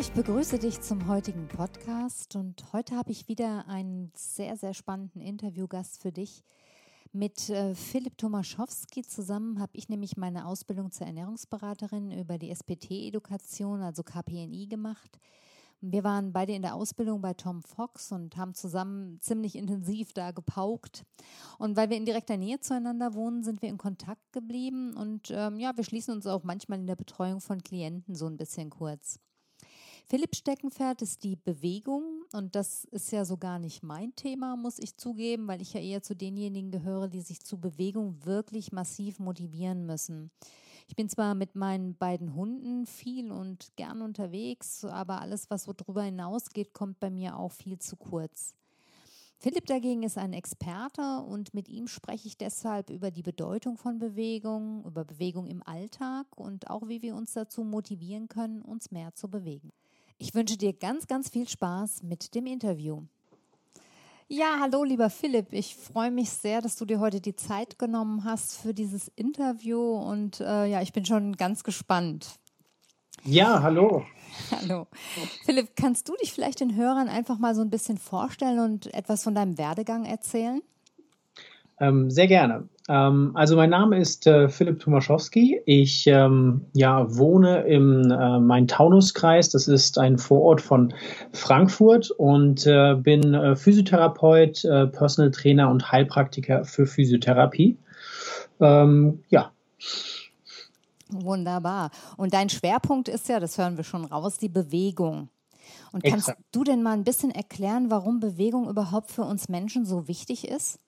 ich begrüße dich zum heutigen Podcast und heute habe ich wieder einen sehr, sehr spannenden Interviewgast für dich. Mit äh, Philipp Tomaschowski zusammen habe ich nämlich meine Ausbildung zur Ernährungsberaterin über die SPT-Edukation, also KPNI, gemacht. Wir waren beide in der Ausbildung bei Tom Fox und haben zusammen ziemlich intensiv da gepaukt. Und weil wir in direkter Nähe zueinander wohnen, sind wir in Kontakt geblieben. Und ähm, ja, wir schließen uns auch manchmal in der Betreuung von Klienten so ein bisschen kurz. Philipp Steckenpferd ist die Bewegung und das ist ja so gar nicht mein Thema, muss ich zugeben, weil ich ja eher zu denjenigen gehöre, die sich zu Bewegung wirklich massiv motivieren müssen. Ich bin zwar mit meinen beiden Hunden viel und gern unterwegs, aber alles, was so drüber hinausgeht, kommt bei mir auch viel zu kurz. Philipp dagegen ist ein Experte und mit ihm spreche ich deshalb über die Bedeutung von Bewegung, über Bewegung im Alltag und auch wie wir uns dazu motivieren können, uns mehr zu bewegen. Ich wünsche dir ganz, ganz viel Spaß mit dem Interview. Ja, hallo lieber Philipp. Ich freue mich sehr, dass du dir heute die Zeit genommen hast für dieses Interview und äh, ja, ich bin schon ganz gespannt. Ja, hallo. Hallo. Philipp, kannst du dich vielleicht den Hörern einfach mal so ein bisschen vorstellen und etwas von deinem Werdegang erzählen? Ähm, sehr gerne. Ähm, also mein Name ist äh, Philipp Tomaschowski. Ich ähm, ja, wohne im äh, Main-Taunus-Kreis. Das ist ein Vorort von Frankfurt und äh, bin äh, Physiotherapeut, äh, Personal Trainer und Heilpraktiker für Physiotherapie. Ähm, ja. Wunderbar. Und dein Schwerpunkt ist ja, das hören wir schon raus, die Bewegung. Und kannst Exakt. du denn mal ein bisschen erklären, warum Bewegung überhaupt für uns Menschen so wichtig ist?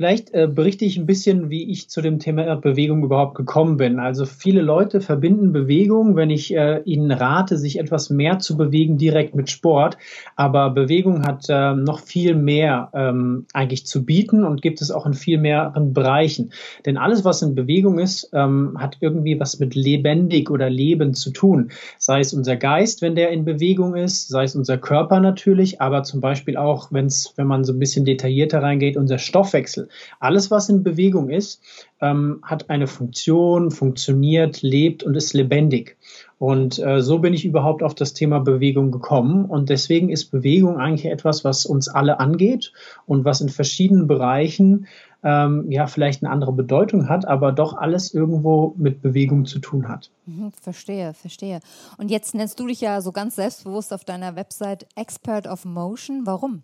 Vielleicht äh, berichte ich ein bisschen, wie ich zu dem Thema Bewegung überhaupt gekommen bin. Also viele Leute verbinden Bewegung, wenn ich äh, ihnen rate, sich etwas mehr zu bewegen, direkt mit Sport. Aber Bewegung hat äh, noch viel mehr ähm, eigentlich zu bieten und gibt es auch in viel mehreren Bereichen. Denn alles, was in Bewegung ist, ähm, hat irgendwie was mit lebendig oder Leben zu tun. Sei es unser Geist, wenn der in Bewegung ist, sei es unser Körper natürlich, aber zum Beispiel auch, wenn es, wenn man so ein bisschen detaillierter reingeht, unser Stoffwechsel. Alles, was in Bewegung ist, ähm, hat eine Funktion, funktioniert, lebt und ist lebendig. Und äh, so bin ich überhaupt auf das Thema Bewegung gekommen. Und deswegen ist Bewegung eigentlich etwas, was uns alle angeht und was in verschiedenen Bereichen ähm, ja vielleicht eine andere Bedeutung hat, aber doch alles irgendwo mit Bewegung zu tun hat. Mhm, verstehe, verstehe. Und jetzt nennst du dich ja so ganz selbstbewusst auf deiner Website Expert of Motion. Warum?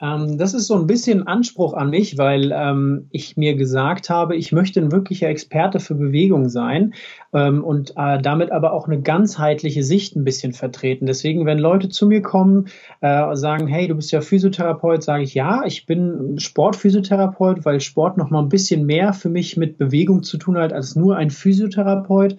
Ähm, das ist so ein bisschen Anspruch an mich, weil ähm, ich mir gesagt habe, ich möchte ein wirklicher Experte für Bewegung sein ähm, und äh, damit aber auch eine ganzheitliche Sicht ein bisschen vertreten. Deswegen, wenn Leute zu mir kommen, äh, sagen, hey, du bist ja Physiotherapeut, sage ich, ja, ich bin Sportphysiotherapeut, weil Sport noch mal ein bisschen mehr für mich mit Bewegung zu tun hat als nur ein Physiotherapeut.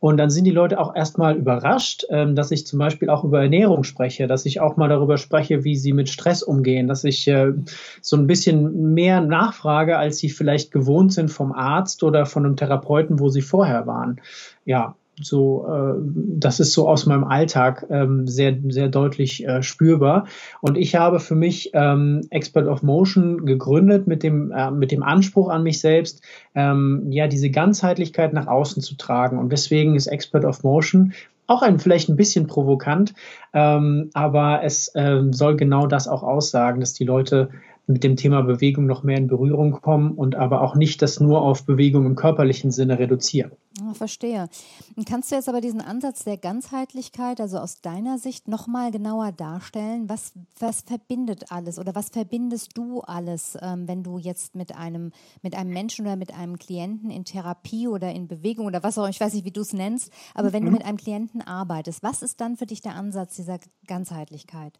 Und dann sind die Leute auch erstmal überrascht, ähm, dass ich zum Beispiel auch über Ernährung spreche, dass ich auch mal darüber spreche, wie sie mit Stress umgehen, dass ich äh, so ein bisschen mehr nachfrage, als sie vielleicht gewohnt sind vom Arzt oder von einem Therapeuten, wo sie vorher waren. Ja, so äh, das ist so aus meinem Alltag ähm, sehr sehr deutlich äh, spürbar. Und ich habe für mich ähm, Expert of Motion gegründet mit dem äh, mit dem Anspruch an mich selbst ähm, ja diese Ganzheitlichkeit nach außen zu tragen. Und deswegen ist Expert of Motion auch ein vielleicht ein bisschen provokant, ähm, aber es ähm, soll genau das auch aussagen, dass die Leute mit dem Thema Bewegung noch mehr in Berührung kommen und aber auch nicht das nur auf Bewegung im körperlichen Sinne reduzieren. Ja, verstehe. Kannst du jetzt aber diesen Ansatz der Ganzheitlichkeit, also aus deiner Sicht, nochmal genauer darstellen? Was, was verbindet alles oder was verbindest du alles, ähm, wenn du jetzt mit einem, mit einem Menschen oder mit einem Klienten in Therapie oder in Bewegung oder was auch, ich weiß nicht, wie du es nennst, aber wenn mhm. du mit einem Klienten arbeitest, was ist dann für dich der Ansatz dieser Ganzheitlichkeit?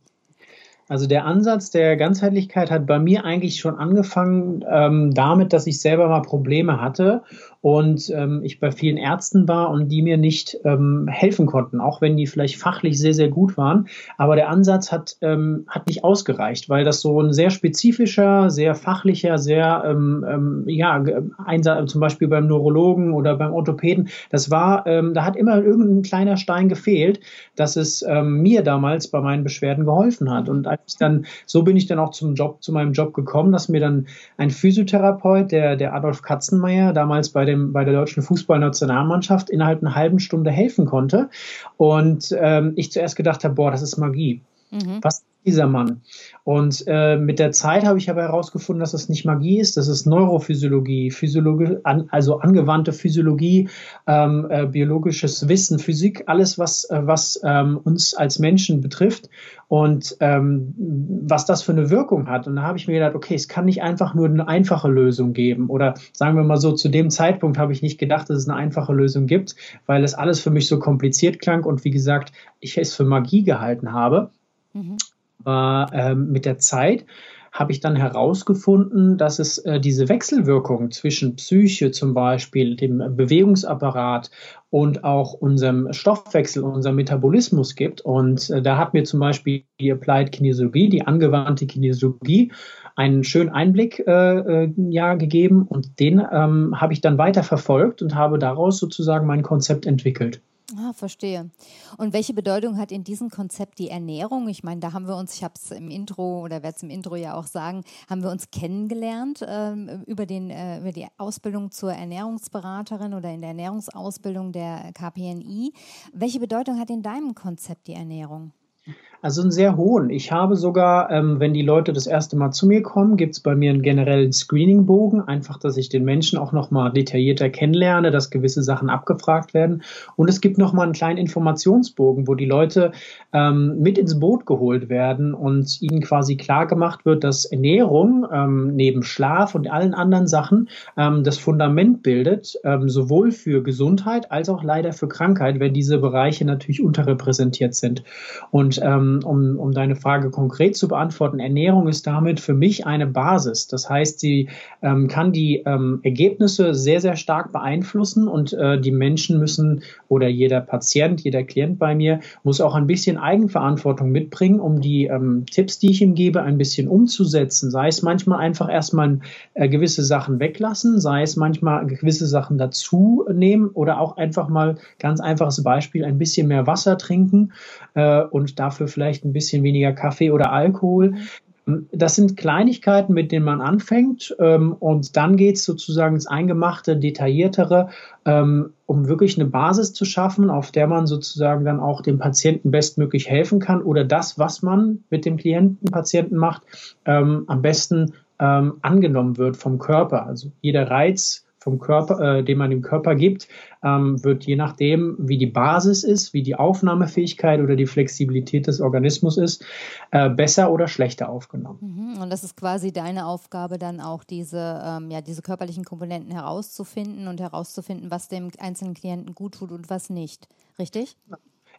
Also der Ansatz der Ganzheitlichkeit hat bei mir eigentlich schon angefangen ähm, damit, dass ich selber mal Probleme hatte und ähm, ich bei vielen Ärzten war und die mir nicht ähm, helfen konnten, auch wenn die vielleicht fachlich sehr, sehr gut waren. Aber der Ansatz hat, ähm, hat nicht ausgereicht, weil das so ein sehr spezifischer, sehr fachlicher, sehr, ähm, ähm, ja, Einsatz, zum Beispiel beim Neurologen oder beim Orthopäden, das war, ähm, da hat immer irgendein kleiner Stein gefehlt, dass es ähm, mir damals bei meinen Beschwerden geholfen hat. Und als ich dann, so bin ich dann auch zum Job, zu meinem Job gekommen, dass mir dann ein Physiotherapeut, der, der Adolf Katzenmeier, damals bei dem, bei der deutschen Fußballnationalmannschaft innerhalb einer halben Stunde helfen konnte. Und ähm, ich zuerst gedacht habe, boah, das ist Magie. Mhm. Was dieser Mann. Und äh, mit der Zeit habe ich aber herausgefunden, dass es nicht Magie ist, das ist Neurophysiologie, Physiologie, an, also angewandte Physiologie, ähm, äh, biologisches Wissen, Physik, alles, was, äh, was ähm, uns als Menschen betrifft und ähm, was das für eine Wirkung hat. Und da habe ich mir gedacht, okay, es kann nicht einfach nur eine einfache Lösung geben. Oder sagen wir mal so, zu dem Zeitpunkt habe ich nicht gedacht, dass es eine einfache Lösung gibt, weil es alles für mich so kompliziert klang und wie gesagt, ich es für Magie gehalten habe. Mhm. Aber ähm, mit der Zeit habe ich dann herausgefunden, dass es äh, diese Wechselwirkung zwischen Psyche zum Beispiel, dem Bewegungsapparat und auch unserem Stoffwechsel, unserem Metabolismus gibt. Und äh, da hat mir zum Beispiel die Applied Kinesiologie, die angewandte Kinesiologie, einen schönen Einblick äh, äh, ja, gegeben und den ähm, habe ich dann weiter verfolgt und habe daraus sozusagen mein Konzept entwickelt. Ah, verstehe. Und welche Bedeutung hat in diesem Konzept die Ernährung? Ich meine, da haben wir uns, ich habe es im Intro oder werde es im Intro ja auch sagen, haben wir uns kennengelernt ähm, über, den, äh, über die Ausbildung zur Ernährungsberaterin oder in der Ernährungsausbildung der KPNI. Welche Bedeutung hat in deinem Konzept die Ernährung? Also einen sehr hohen. Ich habe sogar, ähm, wenn die Leute das erste Mal zu mir kommen, gibt es bei mir einen generellen Screening-Bogen, einfach, dass ich den Menschen auch nochmal detaillierter kennenlerne, dass gewisse Sachen abgefragt werden. Und es gibt nochmal einen kleinen Informationsbogen, wo die Leute ähm, mit ins Boot geholt werden und ihnen quasi klar gemacht wird, dass Ernährung ähm, neben Schlaf und allen anderen Sachen ähm, das Fundament bildet, ähm, sowohl für Gesundheit als auch leider für Krankheit, wenn diese Bereiche natürlich unterrepräsentiert sind. Und ähm, um, um deine Frage konkret zu beantworten, Ernährung ist damit für mich eine Basis. Das heißt, sie ähm, kann die ähm, Ergebnisse sehr, sehr stark beeinflussen und äh, die Menschen müssen oder jeder Patient, jeder Klient bei mir muss auch ein bisschen Eigenverantwortung mitbringen, um die ähm, Tipps, die ich ihm gebe, ein bisschen umzusetzen. Sei es manchmal einfach erstmal äh, gewisse Sachen weglassen, sei es manchmal gewisse Sachen dazu nehmen oder auch einfach mal ganz einfaches Beispiel, ein bisschen mehr Wasser trinken äh, und dafür vielleicht vielleicht ein bisschen weniger Kaffee oder Alkohol. Das sind Kleinigkeiten, mit denen man anfängt ähm, und dann geht es sozusagen ins Eingemachte, Detailliertere, ähm, um wirklich eine Basis zu schaffen, auf der man sozusagen dann auch dem Patienten bestmöglich helfen kann oder das, was man mit dem Klienten, Patienten macht, ähm, am besten ähm, angenommen wird vom Körper. Also jeder Reiz vom Körper, äh, den man dem Körper gibt, ähm, wird je nachdem, wie die Basis ist, wie die Aufnahmefähigkeit oder die Flexibilität des Organismus ist, äh, besser oder schlechter aufgenommen. Mhm. Und das ist quasi deine Aufgabe, dann auch diese, ähm, ja, diese körperlichen Komponenten herauszufinden und herauszufinden, was dem einzelnen Klienten gut tut und was nicht. Richtig?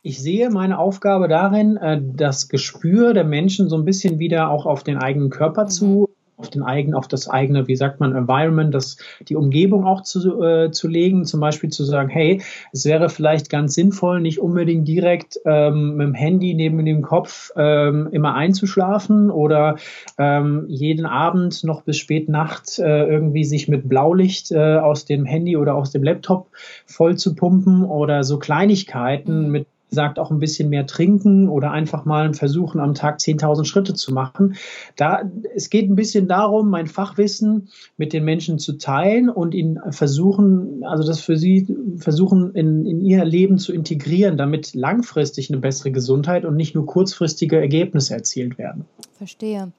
Ich sehe meine Aufgabe darin, äh, das Gespür der Menschen so ein bisschen wieder auch auf den eigenen Körper mhm. zu auf den eigenen, auf das eigene, wie sagt man, Environment, das, die Umgebung auch zu, äh, zu legen, zum Beispiel zu sagen, hey, es wäre vielleicht ganz sinnvoll, nicht unbedingt direkt ähm, mit dem Handy neben dem Kopf ähm, immer einzuschlafen oder ähm, jeden Abend noch bis spät Nacht äh, irgendwie sich mit Blaulicht äh, aus dem Handy oder aus dem Laptop voll zu pumpen oder so Kleinigkeiten mhm. mit sagt auch ein bisschen mehr trinken oder einfach mal versuchen, am Tag 10.000 Schritte zu machen. Da, es geht ein bisschen darum, mein Fachwissen mit den Menschen zu teilen und ihnen versuchen, also das für sie versuchen, in, in ihr Leben zu integrieren, damit langfristig eine bessere Gesundheit und nicht nur kurzfristige Ergebnisse erzielt werden. Verstehe.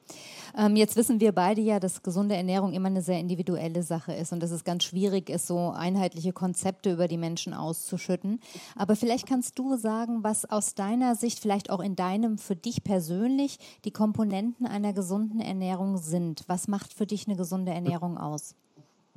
Ähm, jetzt wissen wir beide ja, dass gesunde Ernährung immer eine sehr individuelle Sache ist und dass es ganz schwierig ist, so einheitliche Konzepte über die Menschen auszuschütten. Aber vielleicht kannst du sagen, was aus deiner Sicht, vielleicht auch in deinem, für dich persönlich, die Komponenten einer gesunden Ernährung sind. Was macht für dich eine gesunde Ernährung aus?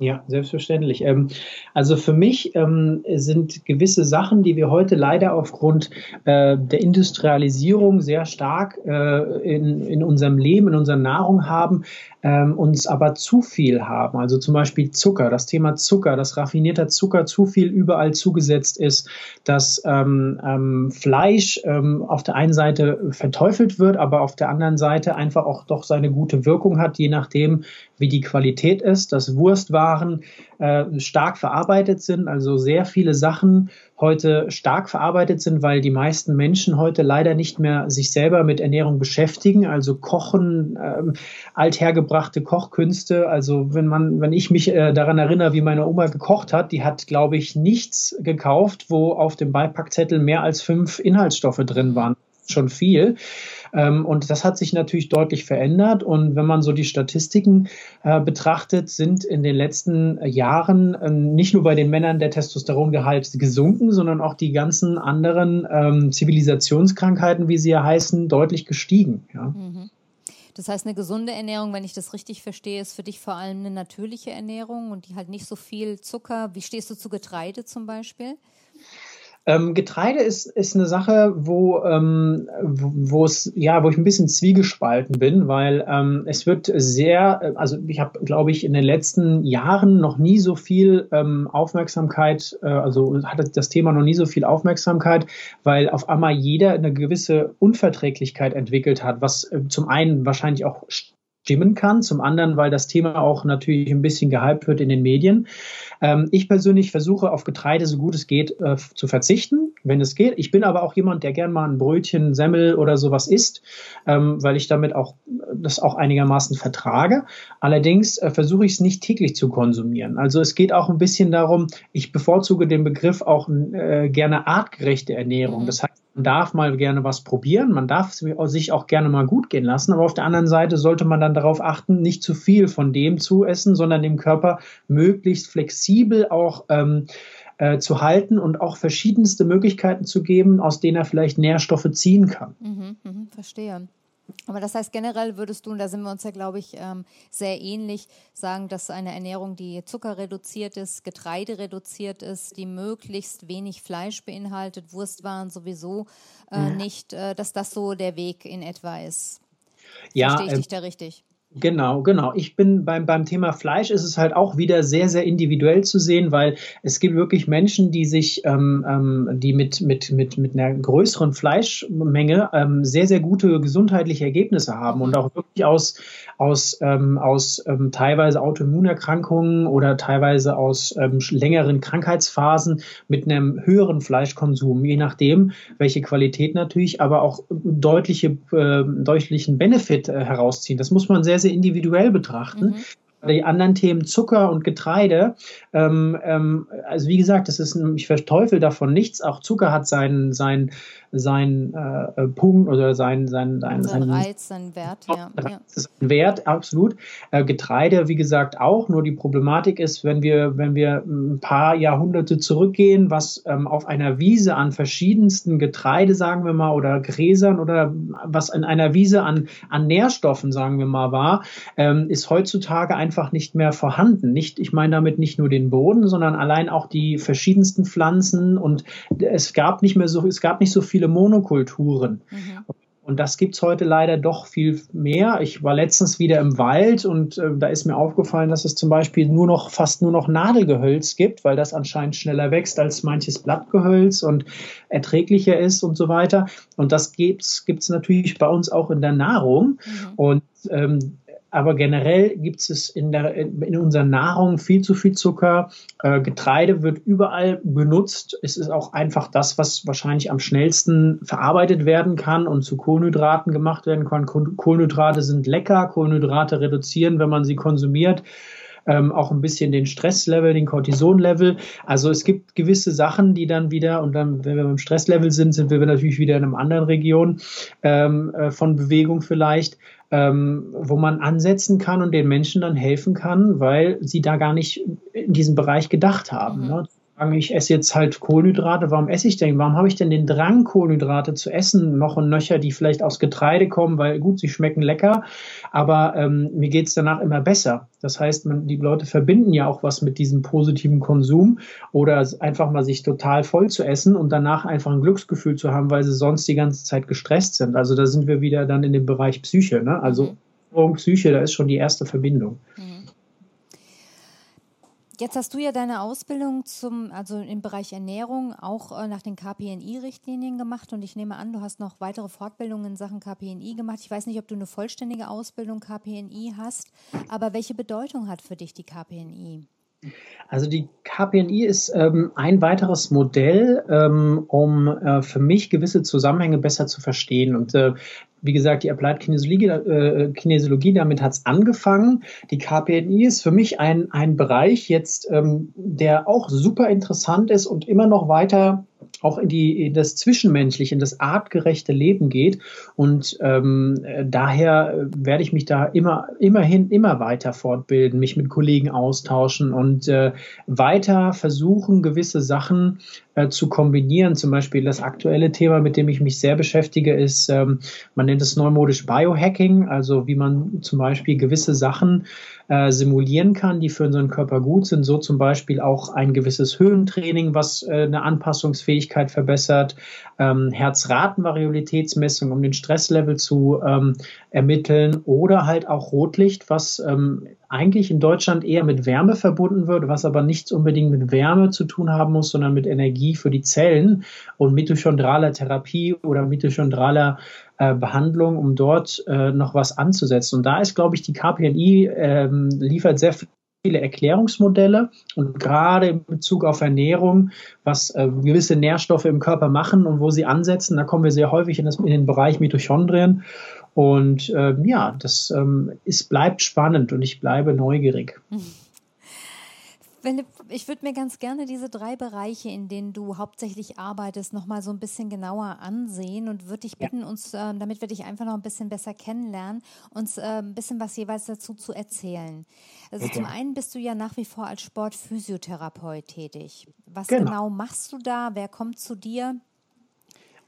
Ja, selbstverständlich. Ähm, also für mich ähm, sind gewisse Sachen, die wir heute leider aufgrund äh, der Industrialisierung sehr stark äh, in, in unserem Leben, in unserer Nahrung haben, ähm, uns aber zu viel haben. Also zum Beispiel Zucker, das Thema Zucker, dass raffinierter Zucker zu viel überall zugesetzt ist, dass Fleisch auf der einen Seite verteufelt wird, aber auf der anderen Seite einfach auch doch seine gute Wirkung hat, je nachdem, wie die Qualität ist, dass Wurstwaren äh, stark verarbeitet sind, also sehr viele Sachen heute stark verarbeitet sind, weil die meisten Menschen heute leider nicht mehr sich selber mit Ernährung beschäftigen, also kochen, ähm, althergebrachte Kochkünste. Also wenn man, wenn ich mich äh, daran erinnere, wie meine Oma gekocht hat, die hat, glaube ich, nichts gekauft, wo auf dem Beipackzettel mehr als fünf Inhaltsstoffe drin waren. Schon viel. Ähm, und das hat sich natürlich deutlich verändert. Und wenn man so die Statistiken äh, betrachtet, sind in den letzten Jahren äh, nicht nur bei den Männern der Testosterongehalt gesunken, sondern auch die ganzen anderen ähm, Zivilisationskrankheiten, wie sie ja heißen, deutlich gestiegen. Ja. Mhm. Das heißt, eine gesunde Ernährung, wenn ich das richtig verstehe, ist für dich vor allem eine natürliche Ernährung und die halt nicht so viel Zucker. Wie stehst du zu Getreide zum Beispiel? Ähm, Getreide ist, ist eine Sache, wo, ähm, wo es, ja, wo ich ein bisschen zwiegespalten bin, weil ähm, es wird sehr, also ich habe, glaube ich, in den letzten Jahren noch nie so viel ähm, Aufmerksamkeit, äh, also hatte das Thema noch nie so viel Aufmerksamkeit, weil auf einmal jeder eine gewisse Unverträglichkeit entwickelt hat, was äh, zum einen wahrscheinlich auch stimmen kann, zum anderen, weil das Thema auch natürlich ein bisschen gehypt wird in den Medien. Ähm, ich persönlich versuche auf Getreide so gut es geht äh, zu verzichten, wenn es geht. Ich bin aber auch jemand, der gern mal ein Brötchen, Semmel oder sowas isst, ähm, weil ich damit auch das auch einigermaßen vertrage. Allerdings äh, versuche ich es nicht täglich zu konsumieren. Also es geht auch ein bisschen darum, ich bevorzuge den Begriff auch äh, gerne artgerechte Ernährung. Mhm. Das heißt, man darf mal gerne was probieren, man darf sich auch gerne mal gut gehen lassen, aber auf der anderen Seite sollte man dann darauf achten, nicht zu viel von dem zu essen, sondern dem Körper möglichst flexibel auch ähm, äh, zu halten und auch verschiedenste Möglichkeiten zu geben, aus denen er vielleicht Nährstoffe ziehen kann. Mhm, mh, verstehe. Aber das heißt, generell würdest du, und da sind wir uns ja, glaube ich, ähm, sehr ähnlich, sagen, dass eine Ernährung, die zuckerreduziert ist, Getreide reduziert ist, die möglichst wenig Fleisch beinhaltet, Wurstwaren sowieso äh, mhm. nicht, äh, dass das so der Weg in etwa ist. Ja, Verstehe ich äh, dich da richtig? Genau, genau. Ich bin beim, beim Thema Fleisch ist es halt auch wieder sehr, sehr individuell zu sehen, weil es gibt wirklich Menschen, die sich, ähm, ähm, die mit, mit, mit, mit einer größeren Fleischmenge ähm, sehr, sehr gute gesundheitliche Ergebnisse haben und auch wirklich aus, aus, ähm, aus ähm, teilweise Autoimmunerkrankungen oder teilweise aus ähm, längeren Krankheitsphasen mit einem höheren Fleischkonsum, je nachdem, welche Qualität natürlich, aber auch deutliche, äh, deutlichen Benefit äh, herausziehen. Das muss man sehr, sehr individuell betrachten. Mhm die anderen Themen Zucker und Getreide, ähm, ähm, also wie gesagt, das ist, ich verteufel davon nichts. Auch Zucker hat seinen, seinen, seinen äh, Punkt oder seinen, seinen, seinen, sein Reiz, seinen Wert, ja. Das ist ein Wert, absolut. Äh, Getreide, wie gesagt, auch. Nur die Problematik ist, wenn wir, wenn wir ein paar Jahrhunderte zurückgehen, was ähm, auf einer Wiese an verschiedensten Getreide, sagen wir mal, oder Gräsern oder was in einer Wiese an, an Nährstoffen, sagen wir mal, war, ähm, ist heutzutage einfach nicht mehr vorhanden. Nicht, ich meine damit nicht nur den Boden, sondern allein auch die verschiedensten Pflanzen und es gab nicht mehr so, es gab nicht so viel viele Monokulturen. Mhm. Und das gibt es heute leider doch viel mehr. Ich war letztens wieder im Wald und äh, da ist mir aufgefallen, dass es zum Beispiel nur noch fast nur noch Nadelgehölz gibt, weil das anscheinend schneller wächst als manches Blattgehölz und erträglicher ist und so weiter. Und das gibt es natürlich bei uns auch in der Nahrung. Mhm. Und ähm, aber generell gibt es in, der, in unserer Nahrung viel zu viel Zucker. Äh, Getreide wird überall benutzt. Es ist auch einfach das, was wahrscheinlich am schnellsten verarbeitet werden kann und zu Kohlenhydraten gemacht werden kann. Kohlenhydrate sind lecker. Kohlenhydrate reduzieren, wenn man sie konsumiert. Ähm, auch ein bisschen den Stresslevel, den Cortisonlevel. Also es gibt gewisse Sachen, die dann wieder, und dann, wenn wir beim Stresslevel sind, sind wir natürlich wieder in einer anderen Region ähm, äh, von Bewegung vielleicht ähm, wo man ansetzen kann und den Menschen dann helfen kann, weil sie da gar nicht in diesem Bereich gedacht haben. Mhm. Ne? Sagen, ich esse jetzt halt Kohlenhydrate, warum esse ich denn? Warum habe ich denn den Drang, Kohlenhydrate zu essen? Noch und nöcher, die vielleicht aus Getreide kommen, weil gut, sie schmecken lecker, aber ähm, mir geht's danach immer besser. Das heißt, man, die Leute verbinden ja auch was mit diesem positiven Konsum oder einfach mal sich total voll zu essen und danach einfach ein Glücksgefühl zu haben, weil sie sonst die ganze Zeit gestresst sind. Also da sind wir wieder dann in dem Bereich Psyche. Ne? Also mhm. Psyche, da ist schon die erste Verbindung. Mhm. Jetzt hast du ja deine Ausbildung zum, also im Bereich Ernährung auch äh, nach den KPNI-Richtlinien gemacht und ich nehme an, du hast noch weitere Fortbildungen in Sachen KPNI gemacht. Ich weiß nicht, ob du eine vollständige Ausbildung KPNI hast, aber welche Bedeutung hat für dich die KPNI? Also die KPNI ist ähm, ein weiteres Modell, ähm, um äh, für mich gewisse Zusammenhänge besser zu verstehen. Und äh, wie gesagt, die Applied Kinesiologie, äh, Kinesiologie damit hat es angefangen. Die KPNI ist für mich ein, ein Bereich jetzt, ähm, der auch super interessant ist und immer noch weiter auch in, die, in das Zwischenmenschliche, in das artgerechte Leben geht. Und ähm, daher werde ich mich da immer, immerhin immer weiter fortbilden, mich mit Kollegen austauschen und äh, weiter versuchen, gewisse Sachen äh, zu kombinieren. Zum Beispiel das aktuelle Thema, mit dem ich mich sehr beschäftige, ist, ähm, man nennt es neumodisch Biohacking, also wie man zum Beispiel gewisse Sachen äh, simulieren kann, die für unseren Körper gut sind. So zum Beispiel auch ein gewisses Höhentraining, was äh, eine Anpassungsfähigkeit verbessert, ähm, Herzratenvariabilitätsmessung, um den Stresslevel zu ähm, ermitteln oder halt auch Rotlicht, was ähm, eigentlich in Deutschland eher mit Wärme verbunden wird, was aber nichts unbedingt mit Wärme zu tun haben muss, sondern mit Energie für die Zellen und mitochondraler Therapie oder mitochondraler äh, Behandlung, um dort äh, noch was anzusetzen. Und da ist, glaube ich, die KPNI äh, liefert sehr viele Erklärungsmodelle und gerade in Bezug auf Ernährung, was äh, gewisse Nährstoffe im Körper machen und wo sie ansetzen, da kommen wir sehr häufig in, das, in den Bereich Mitochondrien. Und äh, ja, das ähm, ist, bleibt spannend und ich bleibe neugierig. Philipp, ich würde mir ganz gerne diese drei Bereiche, in denen du hauptsächlich arbeitest, nochmal so ein bisschen genauer ansehen und würde dich bitten, ja. uns, äh, damit wir dich einfach noch ein bisschen besser kennenlernen, uns äh, ein bisschen was jeweils dazu zu erzählen. Also okay. zum einen bist du ja nach wie vor als Sportphysiotherapeut tätig. Was genau. genau machst du da? Wer kommt zu dir?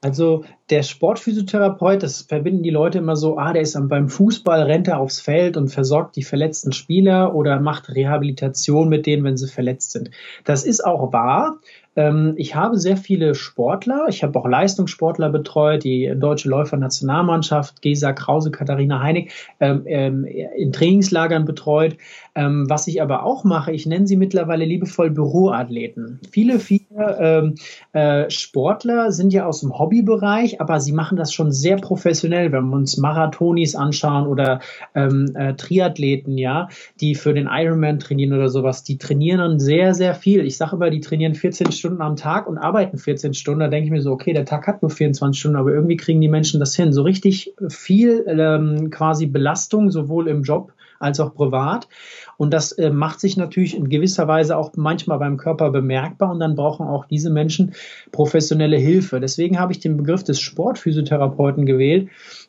Also der Sportphysiotherapeut, das verbinden die Leute immer so, ah, der ist beim Fußball, rennt er aufs Feld und versorgt die verletzten Spieler oder macht Rehabilitation mit denen, wenn sie verletzt sind. Das ist auch wahr. Ähm, ich habe sehr viele Sportler. Ich habe auch Leistungssportler betreut, die deutsche Läufer-Nationalmannschaft, Gesa Krause, Katharina Heinig, ähm, ähm, in Trainingslagern betreut. Was ich aber auch mache, ich nenne sie mittlerweile liebevoll Büroathleten. Viele, viele äh, Sportler sind ja aus dem Hobbybereich, aber sie machen das schon sehr professionell, wenn wir uns Marathonis anschauen oder äh, Triathleten, ja, die für den Ironman trainieren oder sowas. Die trainieren dann sehr, sehr viel. Ich sage immer, die trainieren 14 Stunden am Tag und arbeiten 14 Stunden. Da denke ich mir so, okay, der Tag hat nur 24 Stunden, aber irgendwie kriegen die Menschen das hin. So richtig viel ähm, quasi Belastung, sowohl im Job als auch privat. Und das äh, macht sich natürlich in gewisser Weise auch manchmal beim Körper bemerkbar und dann brauchen auch diese Menschen professionelle Hilfe. Deswegen habe ich den Begriff des Sportphysiotherapeuten gewählt.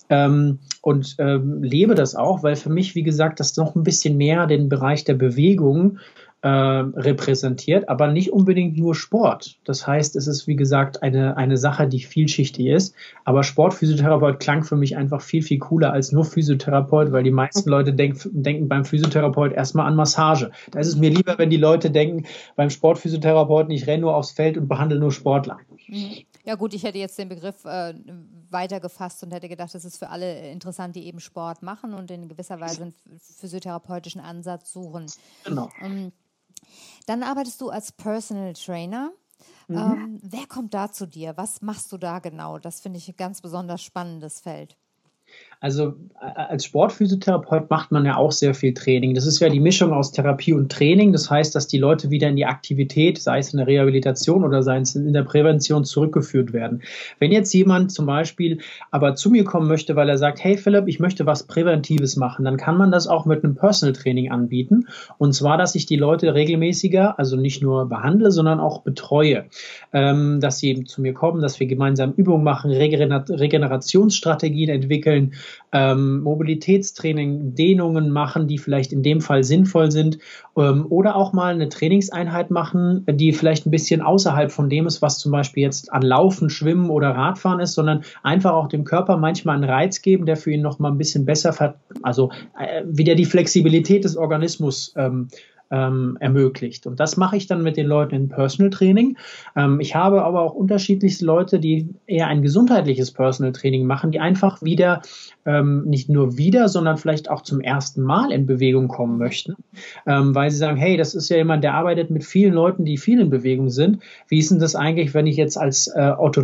Ähm, und ähm, lebe das auch, weil für mich, wie gesagt, das noch ein bisschen mehr den Bereich der Bewegung äh, repräsentiert, aber nicht unbedingt nur Sport. Das heißt, es ist wie gesagt eine, eine Sache, die vielschichtig ist. Aber Sportphysiotherapeut klang für mich einfach viel, viel cooler als nur Physiotherapeut, weil die meisten Leute denk, denken beim Physiotherapeut erstmal an Massage. Da ist es mir lieber, wenn die Leute denken, beim Sportphysiotherapeuten, ich renne nur aufs Feld und behandle nur Sportler. Ja gut, ich hätte jetzt den Begriff äh, weitergefasst und hätte gedacht, das ist für alle interessant, die eben Sport machen und in gewisser Weise einen physiotherapeutischen Ansatz suchen. Genau. Um, ähm, dann arbeitest du als Personal Trainer. Mhm. Ähm, wer kommt da zu dir? Was machst du da genau? Das finde ich ein ganz besonders spannendes Feld. Also als Sportphysiotherapeut macht man ja auch sehr viel Training. Das ist ja die Mischung aus Therapie und Training. Das heißt, dass die Leute wieder in die Aktivität, sei es in der Rehabilitation oder sei es in der Prävention, zurückgeführt werden. Wenn jetzt jemand zum Beispiel aber zu mir kommen möchte, weil er sagt, hey Philipp, ich möchte was Präventives machen, dann kann man das auch mit einem Personal Training anbieten. Und zwar, dass ich die Leute regelmäßiger, also nicht nur behandle, sondern auch betreue. Ähm, dass sie eben zu mir kommen, dass wir gemeinsam Übungen machen, Regener Regenerationsstrategien entwickeln, ähm, Mobilitätstraining, Dehnungen machen, die vielleicht in dem Fall sinnvoll sind ähm, oder auch mal eine Trainingseinheit machen, die vielleicht ein bisschen außerhalb von dem ist, was zum Beispiel jetzt an Laufen, Schwimmen oder Radfahren ist, sondern einfach auch dem Körper manchmal einen Reiz geben, der für ihn noch mal ein bisschen besser, also äh, wieder die Flexibilität des Organismus ähm, ähm, ermöglicht. Und das mache ich dann mit den Leuten in Personal Training. Ähm, ich habe aber auch unterschiedlichste Leute, die eher ein gesundheitliches Personal Training machen, die einfach wieder ähm, nicht nur wieder, sondern vielleicht auch zum ersten Mal in Bewegung kommen möchten, ähm, weil sie sagen, hey, das ist ja jemand, der arbeitet mit vielen Leuten, die viel in Bewegung sind. Wie ist denn das eigentlich, wenn ich jetzt als äh, Otto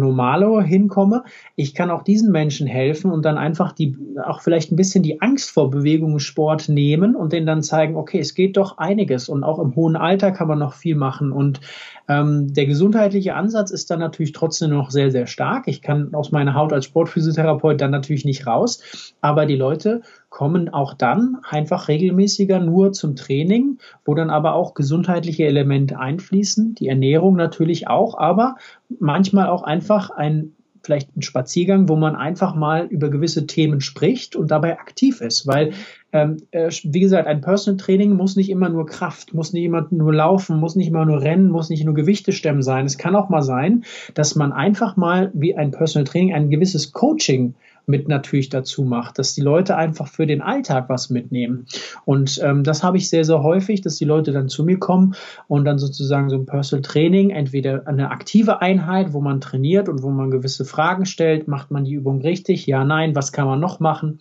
hinkomme? Ich kann auch diesen Menschen helfen und dann einfach die, auch vielleicht ein bisschen die Angst vor Bewegungssport nehmen und denen dann zeigen, okay, es geht doch einiges und auch im hohen Alter kann man noch viel machen. Und ähm, der gesundheitliche Ansatz ist dann natürlich trotzdem noch sehr, sehr stark. Ich kann aus meiner Haut als Sportphysiotherapeut dann natürlich nicht raus, aber die Leute kommen auch dann einfach regelmäßiger nur zum Training, wo dann aber auch gesundheitliche Elemente einfließen, die Ernährung natürlich auch, aber manchmal auch einfach ein vielleicht ein Spaziergang, wo man einfach mal über gewisse Themen spricht und dabei aktiv ist, weil ähm, äh, wie gesagt, ein Personal Training muss nicht immer nur Kraft, muss nicht immer nur laufen, muss nicht immer nur rennen, muss nicht nur Gewichte stemmen sein. Es kann auch mal sein, dass man einfach mal wie ein Personal Training ein gewisses Coaching mit natürlich dazu macht, dass die Leute einfach für den Alltag was mitnehmen. Und ähm, das habe ich sehr, sehr häufig, dass die Leute dann zu mir kommen und dann sozusagen so ein Personal Training, entweder eine aktive Einheit, wo man trainiert und wo man gewisse Fragen stellt, macht man die Übung richtig, ja, nein, was kann man noch machen?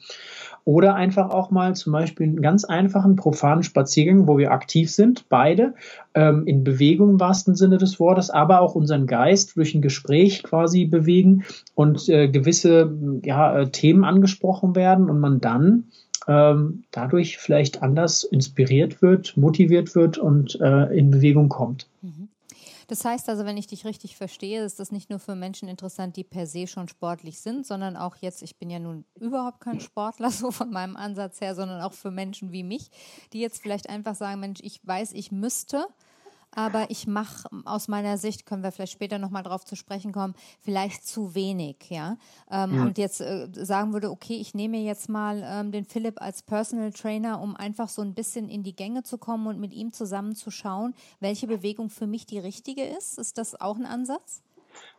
Oder einfach auch mal zum Beispiel einen ganz einfachen, profanen Spaziergang, wo wir aktiv sind, beide, ähm, in Bewegung im wahrsten Sinne des Wortes, aber auch unseren Geist durch ein Gespräch quasi bewegen und äh, gewisse ja, äh, Themen angesprochen werden und man dann ähm, dadurch vielleicht anders inspiriert wird, motiviert wird und äh, in Bewegung kommt. Mhm. Das heißt also, wenn ich dich richtig verstehe, ist das nicht nur für Menschen interessant, die per se schon sportlich sind, sondern auch jetzt, ich bin ja nun überhaupt kein Sportler, so von meinem Ansatz her, sondern auch für Menschen wie mich, die jetzt vielleicht einfach sagen, Mensch, ich weiß, ich müsste, aber ich mache aus meiner Sicht, können wir vielleicht später nochmal drauf zu sprechen kommen, vielleicht zu wenig, ja. Ähm, ja. Und jetzt äh, sagen würde, okay, ich nehme jetzt mal ähm, den Philipp als Personal Trainer, um einfach so ein bisschen in die Gänge zu kommen und mit ihm zusammen zu schauen, welche Bewegung für mich die richtige ist. Ist das auch ein Ansatz?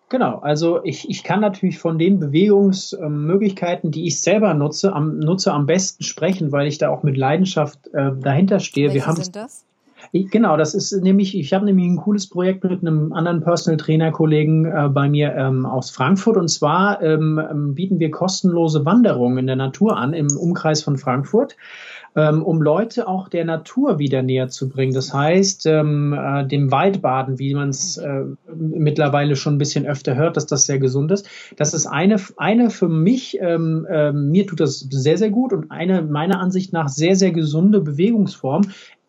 Genau, also ich, ich kann natürlich von den Bewegungsmöglichkeiten, die ich selber nutze, am, nutze am besten sprechen, weil ich da auch mit Leidenschaft äh, dahinter stehe. Welche Wir haben sind das? Genau, das ist nämlich, ich habe nämlich ein cooles Projekt mit einem anderen Personal Trainer Kollegen äh, bei mir ähm, aus Frankfurt und zwar ähm, ähm, bieten wir kostenlose Wanderungen in der Natur an im Umkreis von Frankfurt, ähm, um Leute auch der Natur wieder näher zu bringen. Das heißt, ähm, äh, dem Waldbaden, wie man es äh, mittlerweile schon ein bisschen öfter hört, dass das sehr gesund ist. Das ist eine, eine für mich, ähm, äh, mir tut das sehr, sehr gut und eine meiner Ansicht nach sehr, sehr gesunde Bewegungsform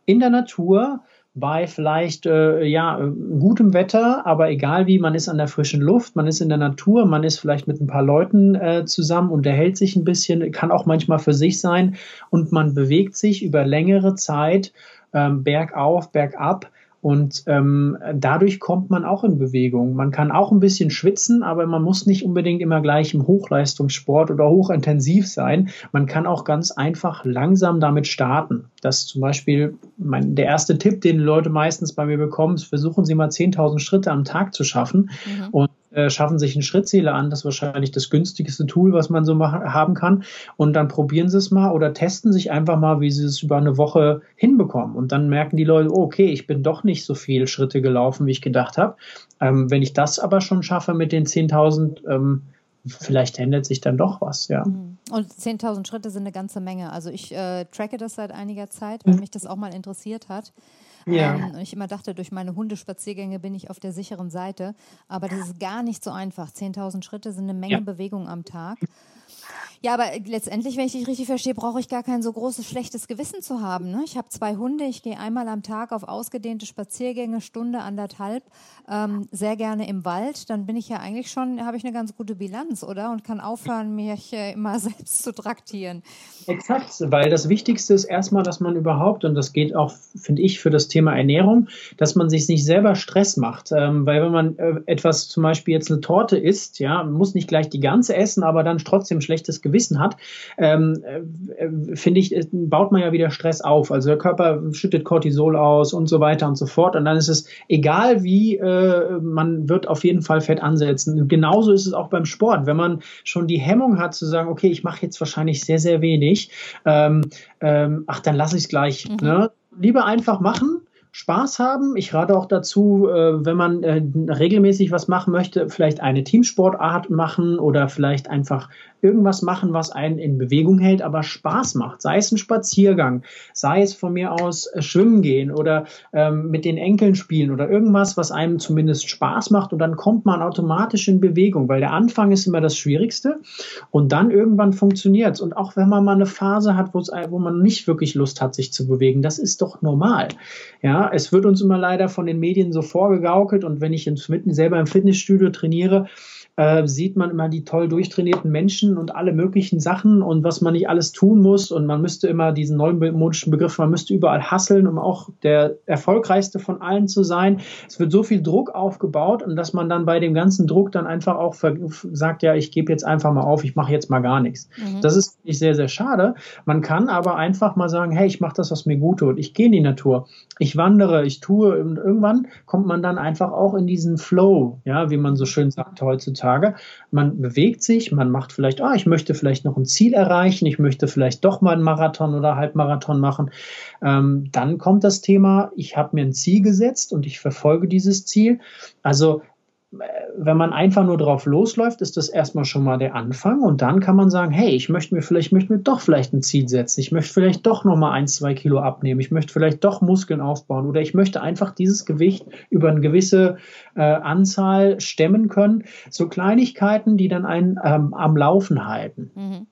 in der Natur bei vielleicht äh, ja gutem Wetter, aber egal wie, man ist an der frischen Luft, man ist in der Natur, man ist vielleicht mit ein paar Leuten äh, zusammen, unterhält sich ein bisschen, kann auch manchmal für sich sein und man bewegt sich über längere Zeit ähm, bergauf, bergab und ähm, dadurch kommt man auch in Bewegung. Man kann auch ein bisschen schwitzen, aber man muss nicht unbedingt immer gleich im Hochleistungssport oder hochintensiv sein. Man kann auch ganz einfach langsam damit starten. Das ist zum Beispiel mein, der erste Tipp, den Leute meistens bei mir bekommen, ist, versuchen Sie mal 10.000 Schritte am Tag zu schaffen. Mhm. Und äh, schaffen sich einen Schrittzähler an. Das ist wahrscheinlich das günstigste Tool, was man so machen, haben kann. Und dann probieren sie es mal oder testen sich einfach mal, wie sie es über eine Woche hinbekommen. Und dann merken die Leute, oh, okay, ich bin doch nicht so viele Schritte gelaufen, wie ich gedacht habe. Ähm, wenn ich das aber schon schaffe mit den 10.000, ähm, vielleicht ändert sich dann doch was, ja. Mhm. Und 10.000 Schritte sind eine ganze Menge. Also ich äh, tracke das seit einiger Zeit, weil mhm. mich das auch mal interessiert hat. Ja. Ähm, und ich immer dachte, durch meine Hundespaziergänge bin ich auf der sicheren Seite. Aber das ist gar nicht so einfach. 10.000 Schritte sind eine Menge ja. Bewegung am Tag. Ja, aber letztendlich, wenn ich dich richtig verstehe, brauche ich gar kein so großes schlechtes Gewissen zu haben. Ne? Ich habe zwei Hunde, ich gehe einmal am Tag auf ausgedehnte Spaziergänge, Stunde, anderthalb, ähm, sehr gerne im Wald. Dann bin ich ja eigentlich schon, habe ich eine ganz gute Bilanz, oder? Und kann aufhören, mich äh, immer selbst zu traktieren. Exakt, weil das Wichtigste ist erstmal, dass man überhaupt, und das geht auch, finde ich, für das Thema Ernährung, dass man sich nicht selber Stress macht. Ähm, weil wenn man äh, etwas, zum Beispiel jetzt eine Torte isst, ja, muss nicht gleich die ganze essen, aber dann trotzdem schlechtes Gewissen hat, ähm, äh, finde ich, baut man ja wieder Stress auf. Also der Körper schüttet Cortisol aus und so weiter und so fort. Und dann ist es egal wie, äh, man wird auf jeden Fall Fett ansetzen. Und genauso ist es auch beim Sport. Wenn man schon die Hemmung hat zu sagen, okay, ich mache jetzt wahrscheinlich sehr, sehr wenig, ähm, ähm, ach, dann lasse ich es gleich. Mhm. Ne? Lieber einfach machen Spaß haben. Ich rate auch dazu, äh, wenn man äh, regelmäßig was machen möchte, vielleicht eine Teamsportart machen oder vielleicht einfach irgendwas machen, was einen in Bewegung hält, aber Spaß macht. Sei es ein Spaziergang, sei es von mir aus äh, schwimmen gehen oder ähm, mit den Enkeln spielen oder irgendwas, was einem zumindest Spaß macht und dann kommt man automatisch in Bewegung, weil der Anfang ist immer das Schwierigste und dann irgendwann funktioniert es. Und auch wenn man mal eine Phase hat, wo man nicht wirklich Lust hat, sich zu bewegen, das ist doch normal. Ja, es wird uns immer leider von den Medien so vorgegaukelt und wenn ich ins, selber im Fitnessstudio trainiere, äh, sieht man immer die toll durchtrainierten Menschen und alle möglichen Sachen und was man nicht alles tun muss. Und man müsste immer diesen neumodischen Begriff, man müsste überall hasseln, um auch der erfolgreichste von allen zu sein. Es wird so viel Druck aufgebaut und dass man dann bei dem ganzen Druck dann einfach auch sagt, ja, ich gebe jetzt einfach mal auf, ich mache jetzt mal gar nichts. Mhm. Das ist nicht sehr, sehr schade. Man kann aber einfach mal sagen, hey, ich mache das, was mir gut tut. Ich gehe in die Natur, ich wandere, ich tue und irgendwann kommt man dann einfach auch in diesen Flow, ja, wie man so schön sagt heutzutage Tage. Man bewegt sich, man macht vielleicht, ah, ich möchte vielleicht noch ein Ziel erreichen, ich möchte vielleicht doch mal einen Marathon oder Halbmarathon machen. Ähm, dann kommt das Thema, ich habe mir ein Ziel gesetzt und ich verfolge dieses Ziel. Also wenn man einfach nur drauf losläuft, ist das erstmal schon mal der Anfang und dann kann man sagen, hey, ich möchte mir vielleicht, ich möchte mir doch vielleicht ein Ziel setzen, ich möchte vielleicht doch nochmal ein, zwei Kilo abnehmen, ich möchte vielleicht doch Muskeln aufbauen oder ich möchte einfach dieses Gewicht über eine gewisse äh, Anzahl stemmen können. So Kleinigkeiten, die dann einen ähm, am Laufen halten. Mhm.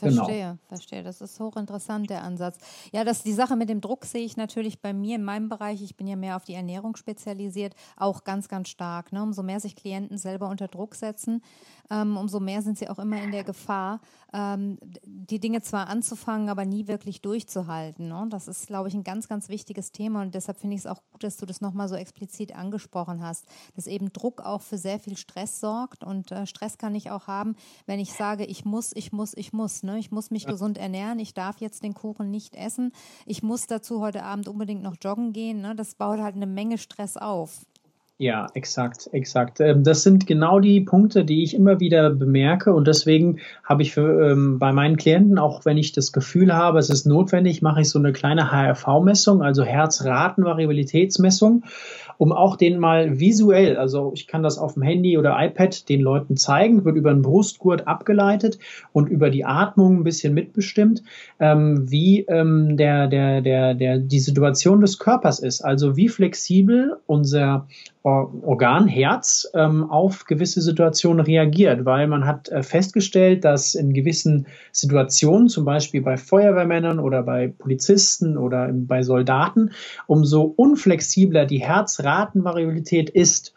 Genau. Verstehe, genau. verstehe. Das ist hochinteressant, der Ansatz. Ja, das, die Sache mit dem Druck sehe ich natürlich bei mir in meinem Bereich, ich bin ja mehr auf die Ernährung spezialisiert, auch ganz, ganz stark. Ne? Umso mehr sich Klienten selber unter Druck setzen, ähm, umso mehr sind sie auch immer in der Gefahr, ähm, die Dinge zwar anzufangen, aber nie wirklich durchzuhalten. Ne? Das ist, glaube ich, ein ganz, ganz wichtiges Thema und deshalb finde ich es auch gut, dass du das nochmal so explizit angesprochen hast, dass eben Druck auch für sehr viel Stress sorgt und äh, Stress kann ich auch haben, wenn ich sage, ich muss, ich muss, ich muss. Ne? Ich muss mich ja. gesund ernähren, ich darf jetzt den Kuchen nicht essen, ich muss dazu heute Abend unbedingt noch joggen gehen. Ne? Das baut halt eine Menge Stress auf. Ja, exakt, exakt. Ähm, das sind genau die Punkte, die ich immer wieder bemerke und deswegen habe ich für, ähm, bei meinen Klienten, auch wenn ich das Gefühl habe, es ist notwendig, mache ich so eine kleine HRV-Messung, also Herzratenvariabilitätsmessung um auch den mal visuell, also ich kann das auf dem Handy oder iPad den Leuten zeigen, wird über den Brustgurt abgeleitet und über die Atmung ein bisschen mitbestimmt, ähm, wie ähm, der, der, der, der, die Situation des Körpers ist. Also wie flexibel unser Organ Herz ähm, auf gewisse Situationen reagiert, weil man hat äh, festgestellt, dass in gewissen Situationen, zum Beispiel bei Feuerwehrmännern oder bei Polizisten oder bei Soldaten, umso unflexibler die Herzratenvariabilität ist,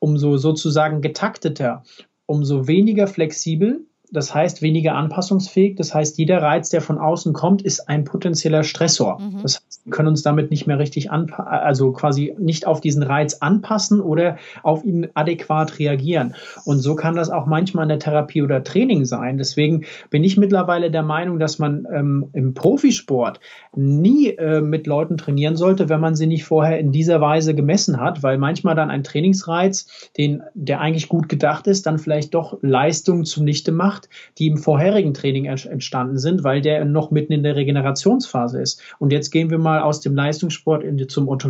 umso sozusagen getakteter, umso weniger flexibel das heißt weniger anpassungsfähig. Das heißt, jeder Reiz, der von außen kommt, ist ein potenzieller Stressor. Mhm. Das heißt, wir können uns damit nicht mehr richtig anpassen, also quasi nicht auf diesen Reiz anpassen oder auf ihn adäquat reagieren. Und so kann das auch manchmal in der Therapie oder Training sein. Deswegen bin ich mittlerweile der Meinung, dass man ähm, im Profisport nie äh, mit Leuten trainieren sollte, wenn man sie nicht vorher in dieser Weise gemessen hat, weil manchmal dann ein Trainingsreiz, den, der eigentlich gut gedacht ist, dann vielleicht doch Leistung zunichte macht gemacht, die im vorherigen Training entstanden sind, weil der noch mitten in der Regenerationsphase ist. Und jetzt gehen wir mal aus dem Leistungssport in, zum Otto.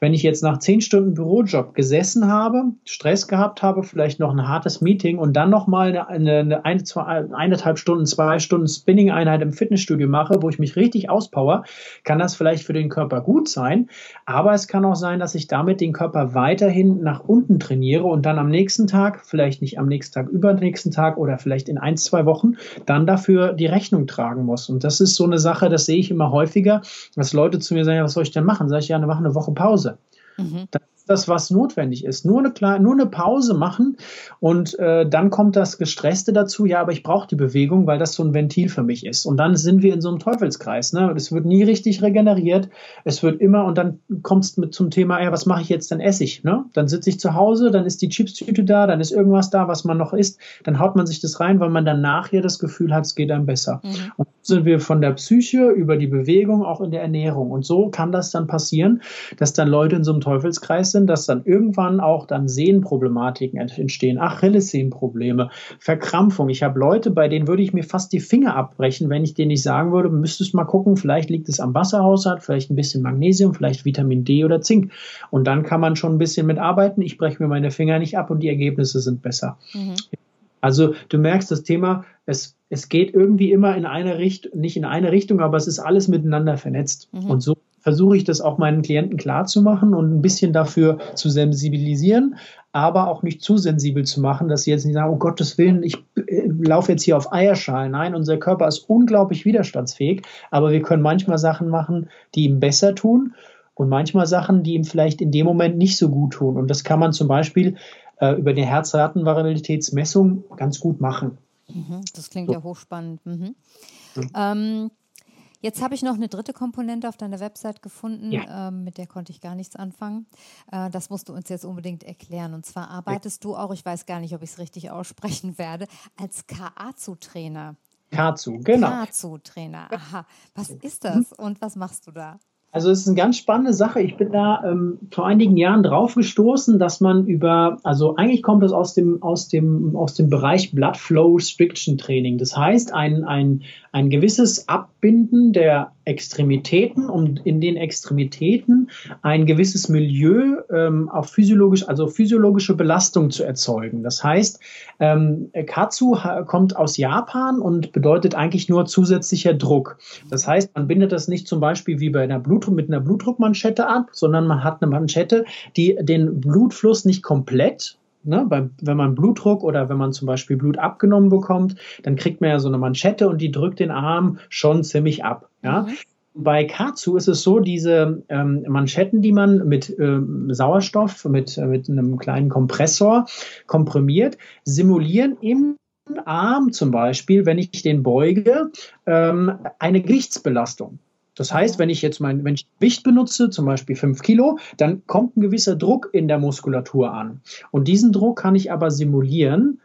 Wenn ich jetzt nach zehn Stunden Bürojob gesessen habe, Stress gehabt habe, vielleicht noch ein hartes Meeting und dann noch mal eine, eine, eine zwei, eineinhalb Stunden, zwei Stunden Spinning-Einheit im Fitnessstudio mache, wo ich mich richtig auspower, kann das vielleicht für den Körper gut sein. Aber es kann auch sein, dass ich damit den Körper weiterhin nach unten trainiere und dann am nächsten Tag, vielleicht nicht am nächsten Tag, übernächsten Tag oder vielleicht vielleicht in ein, zwei Wochen dann dafür die Rechnung tragen muss. Und das ist so eine Sache, das sehe ich immer häufiger, dass Leute zu mir sagen, ja, was soll ich denn machen? Sag ich, ja, mach eine Woche Pause. Mhm. Das das, was notwendig ist. Nur eine, kleine, nur eine Pause machen und äh, dann kommt das Gestresste dazu, ja, aber ich brauche die Bewegung, weil das so ein Ventil für mich ist. Und dann sind wir in so einem Teufelskreis. Ne? Es wird nie richtig regeneriert, es wird immer, und dann kommt es zum Thema, ja, was mache ich jetzt, dann esse ich. Ne? Dann sitze ich zu Hause, dann ist die Chipstüte da, dann ist irgendwas da, was man noch isst, dann haut man sich das rein, weil man dann nachher das Gefühl hat, es geht einem besser. Mhm. Und so sind wir von der Psyche über die Bewegung auch in der Ernährung. Und so kann das dann passieren, dass dann Leute in so einem Teufelskreis sind, dass dann irgendwann auch dann Sehnenproblematiken entstehen, Achillessehnenprobleme, Verkrampfung. Ich habe Leute, bei denen würde ich mir fast die Finger abbrechen, wenn ich denen nicht sagen würde, müsstest mal gucken, vielleicht liegt es am Wasserhaushalt, vielleicht ein bisschen Magnesium, vielleicht Vitamin D oder Zink. Und dann kann man schon ein bisschen mitarbeiten. Ich breche mir meine Finger nicht ab und die Ergebnisse sind besser. Mhm. Also du merkst das Thema, es, es geht irgendwie immer in eine Richtung, nicht in eine Richtung, aber es ist alles miteinander vernetzt. Mhm. Und so versuche ich das auch meinen Klienten klarzumachen und ein bisschen dafür zu sensibilisieren, aber auch nicht zu sensibel zu machen, dass sie jetzt nicht sagen, oh Gottes Willen, ich äh, laufe jetzt hier auf Eierschalen. Nein, unser Körper ist unglaublich widerstandsfähig, aber wir können manchmal Sachen machen, die ihm besser tun und manchmal Sachen, die ihm vielleicht in dem Moment nicht so gut tun. Und das kann man zum Beispiel äh, über die Herzratenvariabilitätsmessung ganz gut machen. Mhm, das klingt so. ja hochspannend. Mhm. Mhm. Ähm, Jetzt habe ich noch eine dritte Komponente auf deiner Website gefunden, ja. ähm, mit der konnte ich gar nichts anfangen. Äh, das musst du uns jetzt unbedingt erklären. Und zwar arbeitest ja. du auch, ich weiß gar nicht, ob ich es richtig aussprechen werde, als KAZU-Trainer. KAZU, genau. KAZU-Trainer, aha. Was ist das und was machst du da? Also es ist eine ganz spannende Sache. Ich bin da ähm, vor einigen Jahren drauf gestoßen, dass man über, also eigentlich kommt es aus dem, aus dem, aus dem Bereich Blood Flow Restriction Training. Das heißt, ein, ein, ein gewisses Abbinden der Extremitäten, um in den Extremitäten ein gewisses Milieu ähm, auf physiologisch, also physiologische Belastung zu erzeugen. Das heißt, ähm, Katsu kommt aus Japan und bedeutet eigentlich nur zusätzlicher Druck. Das heißt, man bindet das nicht zum Beispiel wie bei einer Blutdruck mit einer Blutdruckmanschette ab, sondern man hat eine Manschette, die den Blutfluss nicht komplett Ne, bei, wenn man Blutdruck oder wenn man zum Beispiel Blut abgenommen bekommt, dann kriegt man ja so eine Manschette und die drückt den Arm schon ziemlich ab. Ja? Mhm. Bei Katsu ist es so, diese ähm, Manschetten, die man mit ähm, Sauerstoff, mit, äh, mit einem kleinen Kompressor komprimiert, simulieren im Arm zum Beispiel, wenn ich den beuge, ähm, eine Gewichtsbelastung. Das heißt, wenn ich jetzt mein, wenn ich Gewicht benutze, zum Beispiel 5 Kilo, dann kommt ein gewisser Druck in der Muskulatur an. Und diesen Druck kann ich aber simulieren,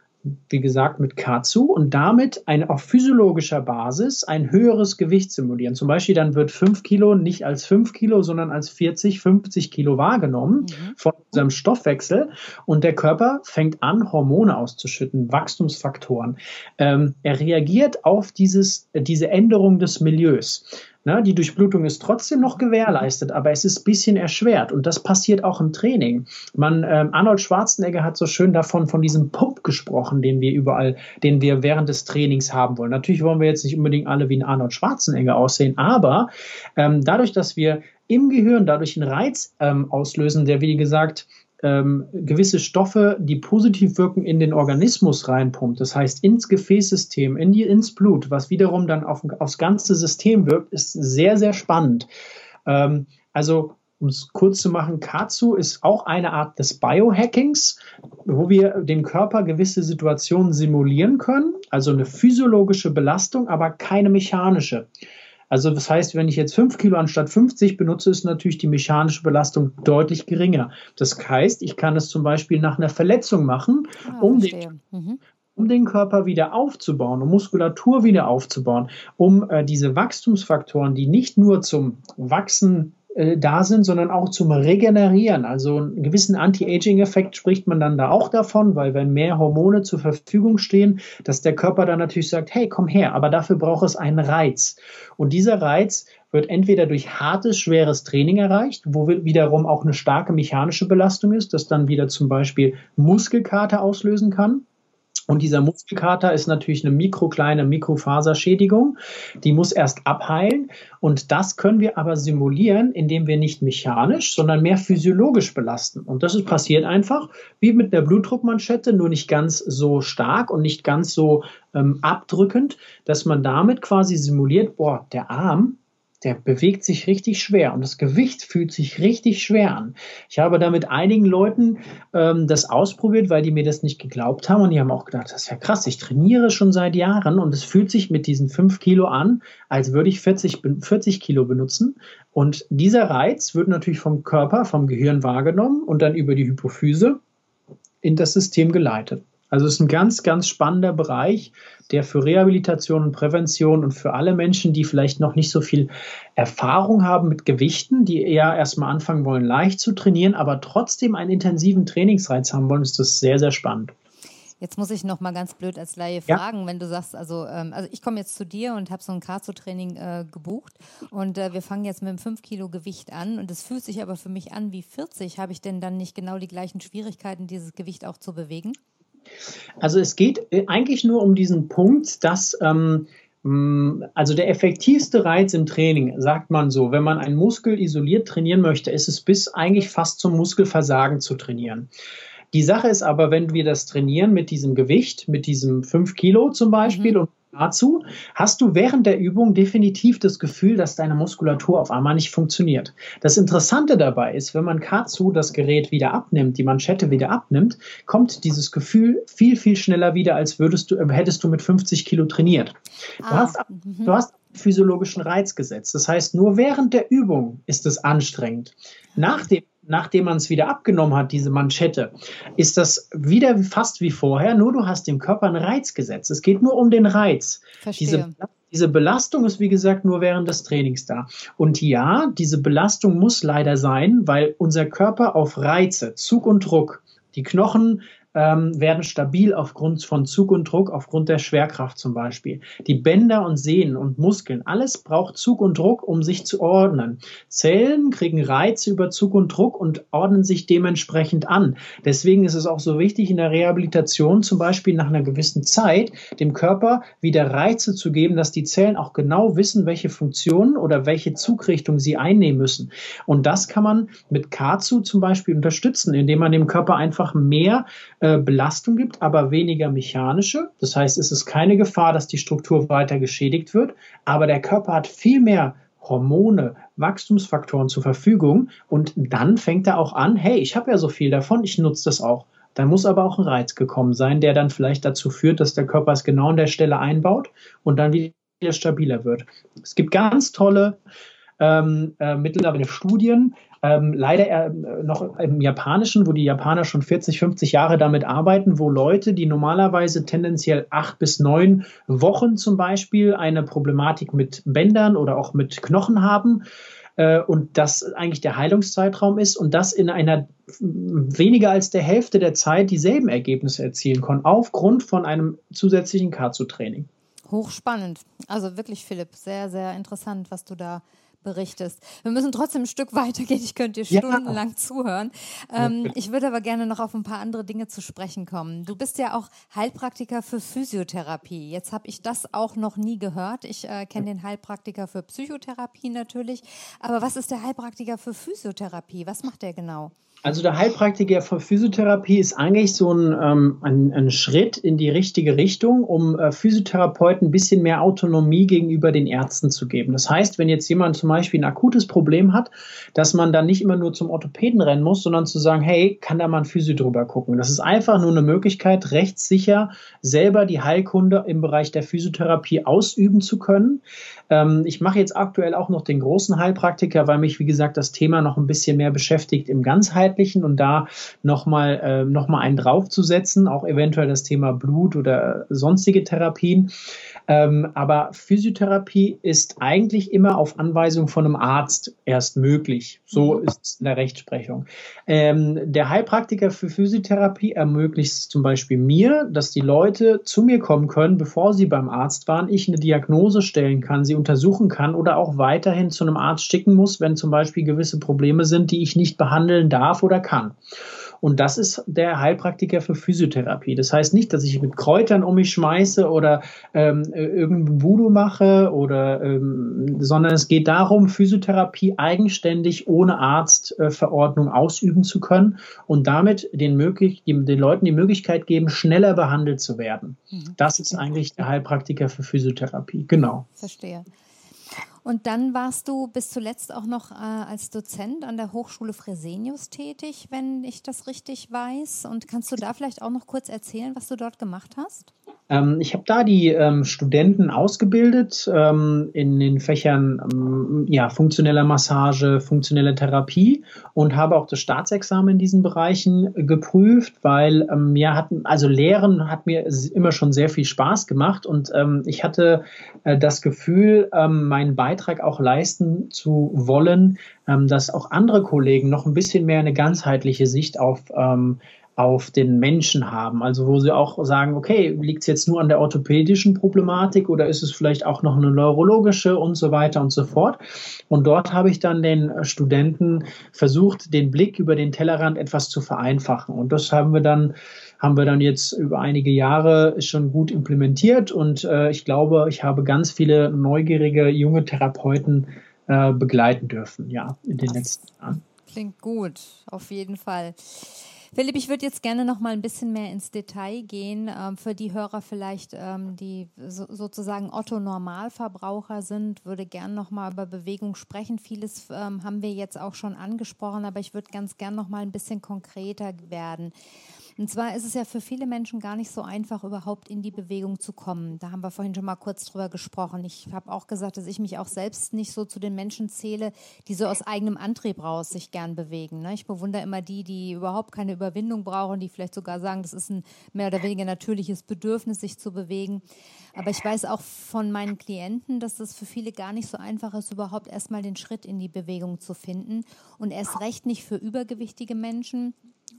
wie gesagt, mit Katsu und damit ein, auf physiologischer Basis ein höheres Gewicht simulieren. Zum Beispiel dann wird 5 Kilo nicht als 5 Kilo, sondern als 40, 50 Kilo wahrgenommen mhm. von unserem Stoffwechsel und der Körper fängt an, Hormone auszuschütten, Wachstumsfaktoren. Ähm, er reagiert auf dieses, diese Änderung des Milieus. Na, die Durchblutung ist trotzdem noch gewährleistet, aber es ist ein bisschen erschwert und das passiert auch im Training. Man, ähm, Arnold Schwarzenegger hat so schön davon, von diesem Pump gesprochen, den wir überall, den wir während des Trainings haben wollen. Natürlich wollen wir jetzt nicht unbedingt alle wie ein Arnold Schwarzenegger aussehen, aber ähm, dadurch, dass wir im Gehirn dadurch einen Reiz ähm, auslösen, der, wie gesagt, ähm, gewisse Stoffe, die positiv wirken, in den Organismus reinpumpt. Das heißt, ins Gefäßsystem, in die, ins Blut, was wiederum dann auf, aufs ganze System wirkt, ist sehr, sehr spannend. Ähm, also, um es kurz zu machen, Katsu ist auch eine Art des Biohackings, wo wir dem Körper gewisse Situationen simulieren können, also eine physiologische Belastung, aber keine mechanische. Also das heißt, wenn ich jetzt 5 Kilo anstatt 50 benutze, ist natürlich die mechanische Belastung deutlich geringer. Das heißt, ich kann es zum Beispiel nach einer Verletzung machen, ah, um, den, mhm. um den Körper wieder aufzubauen, um Muskulatur wieder aufzubauen, um äh, diese Wachstumsfaktoren, die nicht nur zum Wachsen äh, da sind, sondern auch zum Regenerieren. Also einen gewissen Anti-Aging-Effekt spricht man dann da auch davon, weil wenn mehr Hormone zur Verfügung stehen, dass der Körper dann natürlich sagt, hey, komm her, aber dafür braucht es einen Reiz. Und dieser Reiz wird entweder durch hartes, schweres Training erreicht, wo wiederum auch eine starke mechanische Belastung ist, das dann wieder zum Beispiel Muskelkater auslösen kann. Und dieser Muskelkater ist natürlich eine mikrokleine Mikrofaserschädigung. Die muss erst abheilen. Und das können wir aber simulieren, indem wir nicht mechanisch, sondern mehr physiologisch belasten. Und das ist passiert einfach wie mit einer Blutdruckmanschette, nur nicht ganz so stark und nicht ganz so ähm, abdrückend, dass man damit quasi simuliert, boah, der Arm, der bewegt sich richtig schwer und das Gewicht fühlt sich richtig schwer an. Ich habe da mit einigen Leuten ähm, das ausprobiert, weil die mir das nicht geglaubt haben und die haben auch gedacht, das ist ja krass, ich trainiere schon seit Jahren und es fühlt sich mit diesen fünf Kilo an, als würde ich 40, 40 Kilo benutzen. Und dieser Reiz wird natürlich vom Körper, vom Gehirn wahrgenommen und dann über die Hypophyse in das System geleitet. Also es ist ein ganz, ganz spannender Bereich, der für Rehabilitation und Prävention und für alle Menschen, die vielleicht noch nicht so viel Erfahrung haben mit Gewichten, die eher erstmal anfangen wollen, leicht zu trainieren, aber trotzdem einen intensiven Trainingsreiz haben wollen, ist das sehr, sehr spannend. Jetzt muss ich noch mal ganz blöd als Laie ja. fragen, wenn du sagst, also, ähm, also ich komme jetzt zu dir und habe so ein Cardio-Training äh, gebucht und äh, wir fangen jetzt mit einem 5 Kilo Gewicht an und es fühlt sich aber für mich an wie 40. Habe ich denn dann nicht genau die gleichen Schwierigkeiten, dieses Gewicht auch zu bewegen? Also es geht äh, eigentlich nur um diesen Punkt, dass ähm, also der effektivste Reiz im Training, sagt man so, wenn man einen Muskel isoliert trainieren möchte, ist es bis eigentlich fast zum Muskelversagen zu trainieren. Die Sache ist aber, wenn wir das trainieren mit diesem Gewicht, mit diesem 5 Kilo zum Beispiel mhm. und dazu hast du während der Übung definitiv das Gefühl, dass deine Muskulatur auf einmal nicht funktioniert. Das Interessante dabei ist, wenn man Katsu das Gerät wieder abnimmt, die Manschette wieder abnimmt, kommt dieses Gefühl viel, viel schneller wieder, als würdest du, hättest du mit 50 Kilo trainiert. Du ah, hast, mhm. du hast physiologischen Reiz gesetzt. Das heißt, nur während der Übung ist es anstrengend. Nach dem nachdem man es wieder abgenommen hat, diese Manschette, ist das wieder fast wie vorher, nur du hast dem Körper einen Reiz gesetzt. Es geht nur um den Reiz. Verstehe. Diese, diese Belastung ist, wie gesagt, nur während des Trainings da. Und ja, diese Belastung muss leider sein, weil unser Körper auf Reize, Zug und Druck, die Knochen ähm, werden stabil aufgrund von Zug und Druck, aufgrund der Schwerkraft zum Beispiel. Die Bänder und Sehnen und Muskeln, alles braucht Zug und Druck, um sich zu ordnen. Zellen kriegen Reize über Zug und Druck und ordnen sich dementsprechend an. Deswegen ist es auch so wichtig, in der Rehabilitation zum Beispiel nach einer gewissen Zeit dem Körper wieder Reize zu geben, dass die Zellen auch genau wissen, welche Funktionen oder welche Zugrichtung sie einnehmen müssen. Und das kann man mit Katsu zum Beispiel unterstützen, indem man dem Körper einfach mehr äh, Belastung gibt, aber weniger mechanische. Das heißt, es ist keine Gefahr, dass die Struktur weiter geschädigt wird, aber der Körper hat viel mehr Hormone, Wachstumsfaktoren zur Verfügung und dann fängt er auch an, hey, ich habe ja so viel davon, ich nutze das auch. Da muss aber auch ein Reiz gekommen sein, der dann vielleicht dazu führt, dass der Körper es genau an der Stelle einbaut und dann wieder stabiler wird. Es gibt ganz tolle ähm, äh, mittlerweile Studien, ähm, leider äh, noch im Japanischen, wo die Japaner schon 40, 50 Jahre damit arbeiten, wo Leute, die normalerweise tendenziell acht bis neun Wochen zum Beispiel eine Problematik mit Bändern oder auch mit Knochen haben, äh, und das eigentlich der Heilungszeitraum ist und das in einer weniger als der Hälfte der Zeit dieselben Ergebnisse erzielen können, aufgrund von einem zusätzlichen Katsu-Training. Hochspannend. Also wirklich, Philipp, sehr, sehr interessant, was du da berichtest. Wir müssen trotzdem ein Stück weitergehen. Ich könnte dir stundenlang ja. zuhören. Ähm, ich würde aber gerne noch auf ein paar andere Dinge zu sprechen kommen. Du bist ja auch Heilpraktiker für Physiotherapie. Jetzt habe ich das auch noch nie gehört. Ich äh, kenne den Heilpraktiker für Psychotherapie natürlich. Aber was ist der Heilpraktiker für Physiotherapie? Was macht der genau? Also der Heilpraktiker für Physiotherapie ist eigentlich so ein, ähm, ein, ein Schritt in die richtige Richtung, um äh, Physiotherapeuten ein bisschen mehr Autonomie gegenüber den Ärzten zu geben. Das heißt, wenn jetzt jemand zum Beispiel ein akutes Problem hat, dass man dann nicht immer nur zum Orthopäden rennen muss, sondern zu sagen, hey, kann da mal ein Physio drüber gucken. Das ist einfach nur eine Möglichkeit, rechtssicher selber die Heilkunde im Bereich der Physiotherapie ausüben zu können. Ähm, ich mache jetzt aktuell auch noch den großen Heilpraktiker, weil mich, wie gesagt, das Thema noch ein bisschen mehr beschäftigt im ganzheitlichen und da nochmal äh, noch mal einen draufzusetzen, auch eventuell das Thema Blut oder sonstige Therapien. Ähm, aber Physiotherapie ist eigentlich immer auf Anweisung von einem Arzt erst möglich. So ist es in der Rechtsprechung. Ähm, der Heilpraktiker für Physiotherapie ermöglicht es zum Beispiel mir, dass die Leute zu mir kommen können, bevor sie beim Arzt waren, ich eine Diagnose stellen kann, sie untersuchen kann oder auch weiterhin zu einem Arzt schicken muss, wenn zum Beispiel gewisse Probleme sind, die ich nicht behandeln darf oder kann. Und das ist der Heilpraktiker für Physiotherapie. Das heißt nicht, dass ich mit Kräutern um mich schmeiße oder ähm, irgendein Voodoo mache oder, ähm, sondern es geht darum, Physiotherapie eigenständig ohne Arztverordnung äh, ausüben zu können und damit den, möglich, den Leuten die Möglichkeit geben, schneller behandelt zu werden. Mhm. Das ist eigentlich der Heilpraktiker für Physiotherapie. Genau. Verstehe. Und dann warst du bis zuletzt auch noch äh, als Dozent an der Hochschule Fresenius tätig, wenn ich das richtig weiß. Und kannst du da vielleicht auch noch kurz erzählen, was du dort gemacht hast? Ähm, ich habe da die ähm, Studenten ausgebildet ähm, in den Fächern ähm, ja, funktioneller Massage, funktionelle Therapie und habe auch das Staatsexamen in diesen Bereichen geprüft, weil ähm, mir hatten, also Lehren hat mir immer schon sehr viel Spaß gemacht und ähm, ich hatte äh, das Gefühl, meinen Beitrag auch leisten zu wollen, dass auch andere Kollegen noch ein bisschen mehr eine ganzheitliche Sicht auf auf den Menschen haben. Also wo sie auch sagen, okay, liegt es jetzt nur an der orthopädischen Problematik oder ist es vielleicht auch noch eine neurologische und so weiter und so fort. Und dort habe ich dann den Studenten versucht, den Blick über den Tellerrand etwas zu vereinfachen. Und das haben wir dann haben wir dann jetzt über einige Jahre schon gut implementiert und äh, ich glaube, ich habe ganz viele neugierige junge Therapeuten äh, begleiten dürfen, ja, in den das letzten Jahren. Klingt gut, auf jeden Fall. Philipp, ich würde jetzt gerne noch mal ein bisschen mehr ins Detail gehen, ähm, für die Hörer vielleicht, ähm, die so, sozusagen Otto-Normalverbraucher sind, würde gerne noch mal über Bewegung sprechen. Vieles ähm, haben wir jetzt auch schon angesprochen, aber ich würde ganz gerne noch mal ein bisschen konkreter werden. Und zwar ist es ja für viele Menschen gar nicht so einfach, überhaupt in die Bewegung zu kommen. Da haben wir vorhin schon mal kurz drüber gesprochen. Ich habe auch gesagt, dass ich mich auch selbst nicht so zu den Menschen zähle, die so aus eigenem Antrieb raus sich gern bewegen. Ne? Ich bewundere immer die, die überhaupt keine Überwindung brauchen, die vielleicht sogar sagen, das ist ein mehr oder weniger natürliches Bedürfnis, sich zu bewegen. Aber ich weiß auch von meinen Klienten, dass es für viele gar nicht so einfach ist, überhaupt erstmal den Schritt in die Bewegung zu finden. Und erst recht nicht für übergewichtige Menschen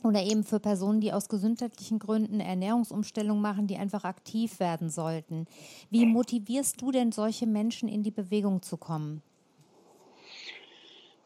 oder eben für Personen, die aus gesundheitlichen Gründen Ernährungsumstellung machen, die einfach aktiv werden sollten. Wie motivierst du denn solche Menschen in die Bewegung zu kommen?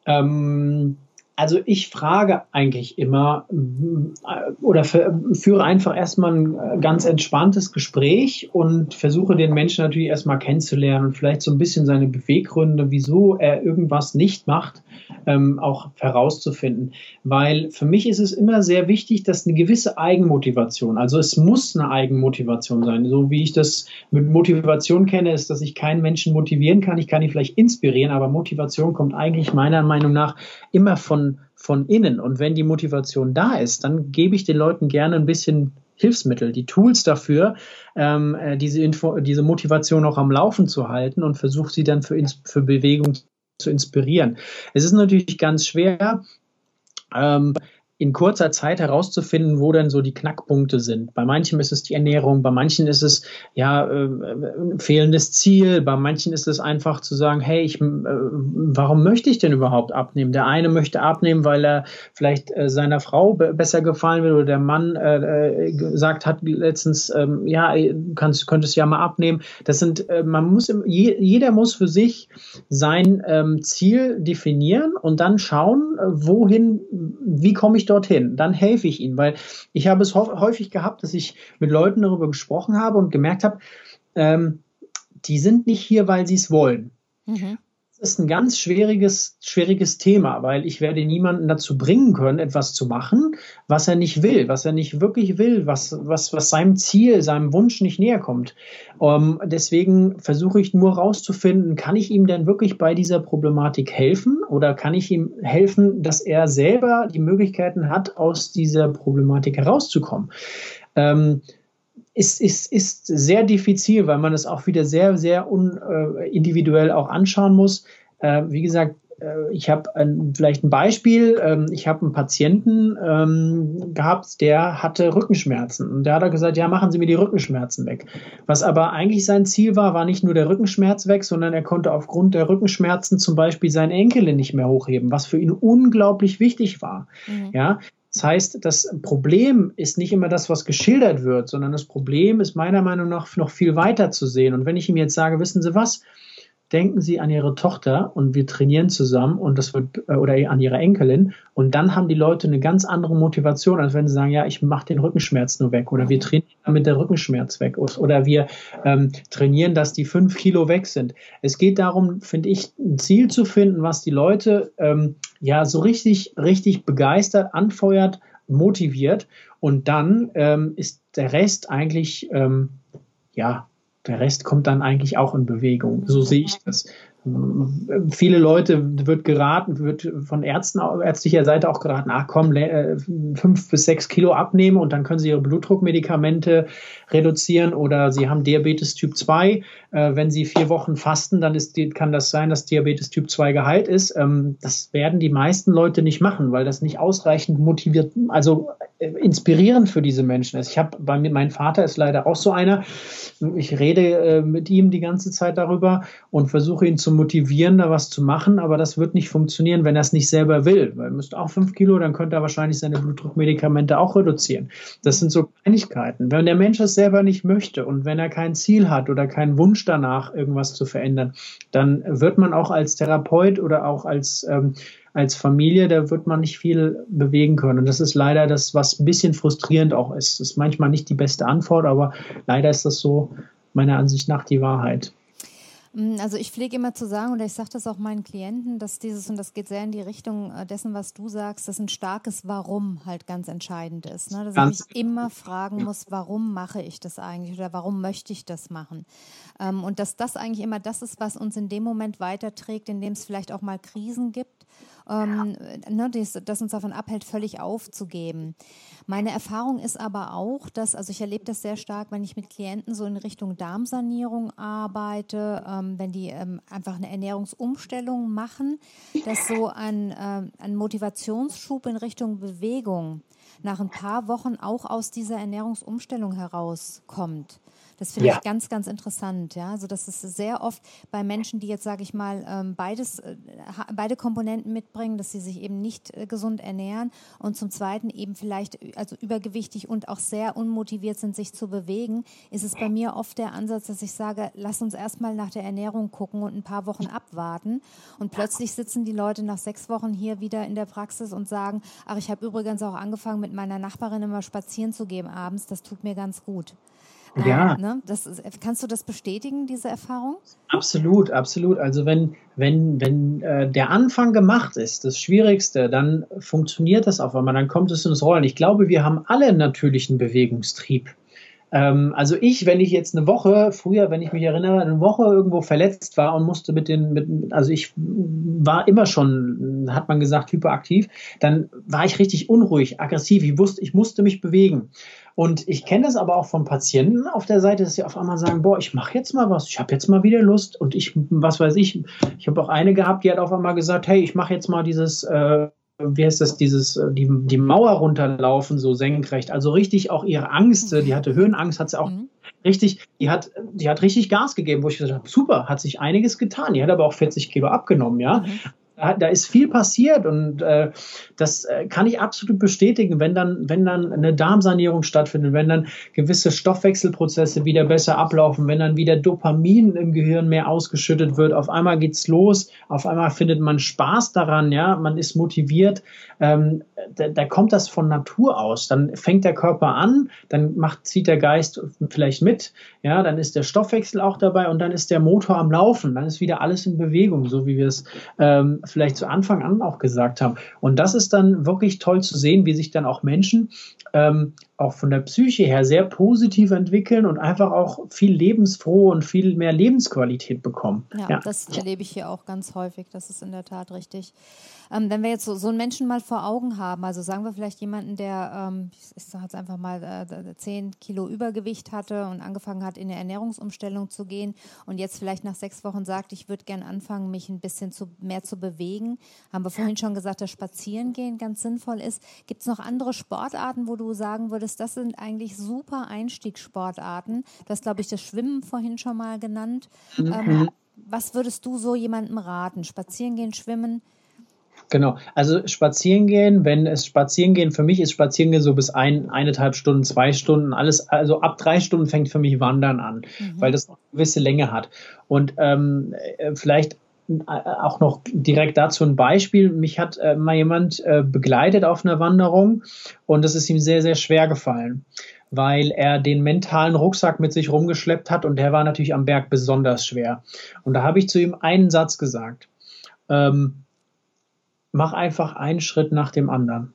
Ähm, also ich frage eigentlich immer äh, oder führe einfach erstmal ein äh, ganz entspanntes Gespräch und versuche den Menschen natürlich erstmal kennenzulernen und vielleicht so ein bisschen seine Beweggründe, wieso er irgendwas nicht macht, ähm, auch herauszufinden. Weil für mich ist es immer sehr wichtig, dass eine gewisse Eigenmotivation, also es muss eine Eigenmotivation sein. So wie ich das mit Motivation kenne, ist, dass ich keinen Menschen motivieren kann. Ich kann ihn vielleicht inspirieren, aber Motivation kommt eigentlich meiner Meinung nach immer von, von innen. Und wenn die Motivation da ist, dann gebe ich den Leuten gerne ein bisschen Hilfsmittel, die Tools dafür, ähm, äh, diese, Info, diese Motivation auch am Laufen zu halten und versuche sie dann für, für Bewegung zu inspirieren. Es ist natürlich ganz schwer, ähm, in kurzer Zeit herauszufinden, wo denn so die Knackpunkte sind. Bei manchen ist es die Ernährung, bei manchen ist es ja äh, fehlendes Ziel, bei manchen ist es einfach zu sagen, hey, ich, äh, warum möchte ich denn überhaupt abnehmen? Der eine möchte abnehmen, weil er vielleicht äh, seiner Frau besser gefallen will oder der Mann äh, äh, gesagt hat letztens, ähm, ja, kannst, könntest ja mal abnehmen. Das sind, äh, man muss, je, jeder muss für sich sein ähm, Ziel definieren und dann schauen, wohin, wie komme ich dorthin, dann helfe ich ihnen, weil ich habe es häufig gehabt, dass ich mit Leuten darüber gesprochen habe und gemerkt habe, ähm, die sind nicht hier, weil sie es wollen. Mhm ist ein ganz schwieriges, schwieriges Thema, weil ich werde niemanden dazu bringen können, etwas zu machen, was er nicht will, was er nicht wirklich will, was, was, was seinem Ziel, seinem Wunsch nicht näher kommt. Ähm, deswegen versuche ich nur herauszufinden, kann ich ihm denn wirklich bei dieser Problematik helfen oder kann ich ihm helfen, dass er selber die Möglichkeiten hat, aus dieser Problematik herauszukommen. Ähm, ist, ist, ist sehr diffizil, weil man es auch wieder sehr, sehr un, äh, individuell auch anschauen muss. Äh, wie gesagt, äh, ich habe vielleicht ein Beispiel. Ähm, ich habe einen Patienten ähm, gehabt, der hatte Rückenschmerzen. Und der hat gesagt, ja, machen Sie mir die Rückenschmerzen weg. Was aber eigentlich sein Ziel war, war nicht nur der Rückenschmerz weg, sondern er konnte aufgrund der Rückenschmerzen zum Beispiel seine Enkelin nicht mehr hochheben, was für ihn unglaublich wichtig war. Mhm. Ja, das heißt, das Problem ist nicht immer das, was geschildert wird, sondern das Problem ist meiner Meinung nach noch viel weiter zu sehen. Und wenn ich ihm jetzt sage, wissen Sie was, denken Sie an Ihre Tochter und wir trainieren zusammen und das wird äh, oder an Ihre Enkelin und dann haben die Leute eine ganz andere Motivation, als wenn sie sagen, ja, ich mache den Rückenschmerz nur weg oder wir mhm. trainieren damit der Rückenschmerz weg oder wir ähm, trainieren, dass die fünf Kilo weg sind. Es geht darum, finde ich, ein Ziel zu finden, was die Leute ähm, ja so richtig, richtig begeistert, anfeuert, motiviert und dann ähm, ist der Rest eigentlich ähm, ja der Rest kommt dann eigentlich auch in Bewegung. So sehe ich das. viele Leute wird geraten, wird von Ärzten, ärztlicher Seite auch geraten, ach komm, äh, fünf bis sechs Kilo abnehmen und dann können sie ihre Blutdruckmedikamente reduzieren oder sie haben Diabetes Typ 2. Äh, wenn sie vier Wochen fasten, dann ist, kann das sein, dass Diabetes Typ 2 geheilt ist. Ähm, das werden die meisten Leute nicht machen, weil das nicht ausreichend motiviert, also äh, inspirierend für diese Menschen ist. Ich habe bei mir, mein Vater ist leider auch so einer. Ich rede mit ihm die ganze Zeit darüber und versuche ihn zu motivieren, da was zu machen, aber das wird nicht funktionieren, wenn er es nicht selber will. Weil er müsste auch fünf Kilo, dann könnte er wahrscheinlich seine Blutdruckmedikamente auch reduzieren. Das sind so Kleinigkeiten. Wenn der Mensch es selber nicht möchte und wenn er kein Ziel hat oder keinen Wunsch danach, irgendwas zu verändern, dann wird man auch als Therapeut oder auch als ähm, als Familie, da wird man nicht viel bewegen können. Und das ist leider das, was ein bisschen frustrierend auch ist. Das ist manchmal nicht die beste Antwort, aber leider ist das so meiner Ansicht nach die Wahrheit. Mm, also ich pflege immer zu sagen, oder ich sage das auch meinen Klienten, dass dieses, und das geht sehr in die Richtung äh, dessen, was du sagst, dass ein starkes Warum halt ganz entscheidend ist. Ne? Dass ganz ich mich immer fragen muss, warum mache ich das eigentlich oder warum möchte ich das machen? Ähm, und dass das eigentlich immer das ist, was uns in dem Moment weiterträgt, in dem es vielleicht auch mal Krisen gibt ähm, ne, das, das, uns davon abhält, völlig aufzugeben. Meine Erfahrung ist aber auch, dass, also ich erlebe das sehr stark, wenn ich mit Klienten so in Richtung Darmsanierung arbeite, ähm, wenn die ähm, einfach eine Ernährungsumstellung machen, dass so ein, äh, ein Motivationsschub in Richtung Bewegung nach ein paar Wochen auch aus dieser Ernährungsumstellung herauskommt. Das finde ja. ich ganz, ganz interessant. Ja, also das ist sehr oft bei Menschen, die jetzt, sage ich mal, ähm, beides, äh, beide Komponenten mitbringen, dass sie sich eben nicht äh, gesund ernähren und zum Zweiten eben vielleicht äh, also übergewichtig und auch sehr unmotiviert sind, sich zu bewegen, ist es bei mir oft der Ansatz, dass ich sage, lass uns erstmal nach der Ernährung gucken und ein paar Wochen abwarten. Und plötzlich sitzen die Leute nach sechs Wochen hier wieder in der Praxis und sagen, ach, ich habe übrigens auch angefangen, mit meiner Nachbarin immer spazieren zu gehen abends. Das tut mir ganz gut. Ja. Ne? Das, kannst du das bestätigen, diese Erfahrung? Absolut, absolut. Also wenn, wenn, wenn äh, der Anfang gemacht ist, das Schwierigste, dann funktioniert das auf einmal, dann kommt es ins Rollen. Ich glaube, wir haben alle einen natürlichen Bewegungstrieb. Ähm, also ich, wenn ich jetzt eine Woche, früher, wenn ich mich erinnere, eine Woche irgendwo verletzt war und musste mit den, mit, also ich war immer schon, hat man gesagt, hyperaktiv, dann war ich richtig unruhig, aggressiv. Ich wusste, ich musste mich bewegen. Und ich kenne das aber auch von Patienten auf der Seite, dass sie auf einmal sagen, boah, ich mache jetzt mal was, ich habe jetzt mal wieder Lust und ich, was weiß ich, ich habe auch eine gehabt, die hat auf einmal gesagt, hey, ich mache jetzt mal dieses, äh, wie heißt das, dieses, äh, die, die Mauer runterlaufen, so senkrecht. Also richtig auch ihre Angst, die hatte Höhenangst, hat sie auch mhm. richtig, die hat, die hat richtig Gas gegeben, wo ich gesagt habe, super, hat sich einiges getan. Die hat aber auch 40 Kilo abgenommen, ja. Mhm da ist viel passiert und äh, das äh, kann ich absolut bestätigen, wenn dann, wenn dann eine Darmsanierung stattfindet, wenn dann gewisse Stoffwechselprozesse wieder besser ablaufen, wenn dann wieder Dopamin im Gehirn mehr ausgeschüttet wird, auf einmal geht's los, auf einmal findet man Spaß daran, ja, man ist motiviert, ähm, da, da kommt das von Natur aus. Dann fängt der Körper an, dann macht, zieht der Geist vielleicht mit, ja, dann ist der Stoffwechsel auch dabei und dann ist der Motor am Laufen, dann ist wieder alles in Bewegung, so wie wir es ähm, vielleicht zu Anfang an auch gesagt haben. Und das ist dann wirklich toll zu sehen, wie sich dann auch Menschen ähm, auch von der Psyche her sehr positiv entwickeln und einfach auch viel lebensfroh und viel mehr Lebensqualität bekommen. Ja, ja. das erlebe ich hier auch ganz häufig. Das ist in der Tat richtig. Ähm, wenn wir jetzt so, so einen Menschen mal vor Augen haben, also sagen wir vielleicht jemanden, der, ähm, ich sage jetzt einfach mal, äh, 10 Kilo Übergewicht hatte und angefangen hat, in eine Ernährungsumstellung zu gehen und jetzt vielleicht nach sechs Wochen sagt, ich würde gern anfangen, mich ein bisschen zu, mehr zu bewegen. Haben wir vorhin schon gesagt, dass Spazierengehen ganz sinnvoll ist. Gibt es noch andere Sportarten, wo du sagen würdest, das sind eigentlich super Einstiegssportarten? Du hast, glaube ich, das Schwimmen vorhin schon mal genannt. Mhm. Ähm, was würdest du so jemandem raten? Spazierengehen, schwimmen? Genau, also spazieren gehen, wenn es spazieren gehen, für mich ist spazieren gehen so bis ein, eineinhalb Stunden, zwei Stunden, alles, also ab drei Stunden fängt für mich Wandern an, mhm. weil das eine gewisse Länge hat. Und ähm, äh, vielleicht auch noch direkt dazu ein Beispiel. Mich hat äh, mal jemand äh, begleitet auf einer Wanderung und das ist ihm sehr, sehr schwer gefallen, weil er den mentalen Rucksack mit sich rumgeschleppt hat und der war natürlich am Berg besonders schwer. Und da habe ich zu ihm einen Satz gesagt. Ähm, mach einfach einen Schritt nach dem anderen.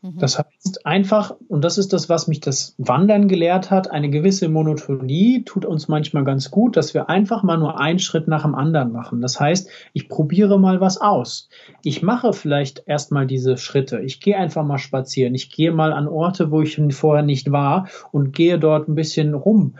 Mhm. Das heißt einfach, und das ist das, was mich das Wandern gelehrt hat, eine gewisse Monotonie tut uns manchmal ganz gut, dass wir einfach mal nur einen Schritt nach dem anderen machen. Das heißt, ich probiere mal was aus. Ich mache vielleicht erstmal diese Schritte. Ich gehe einfach mal spazieren. Ich gehe mal an Orte, wo ich vorher nicht war und gehe dort ein bisschen rum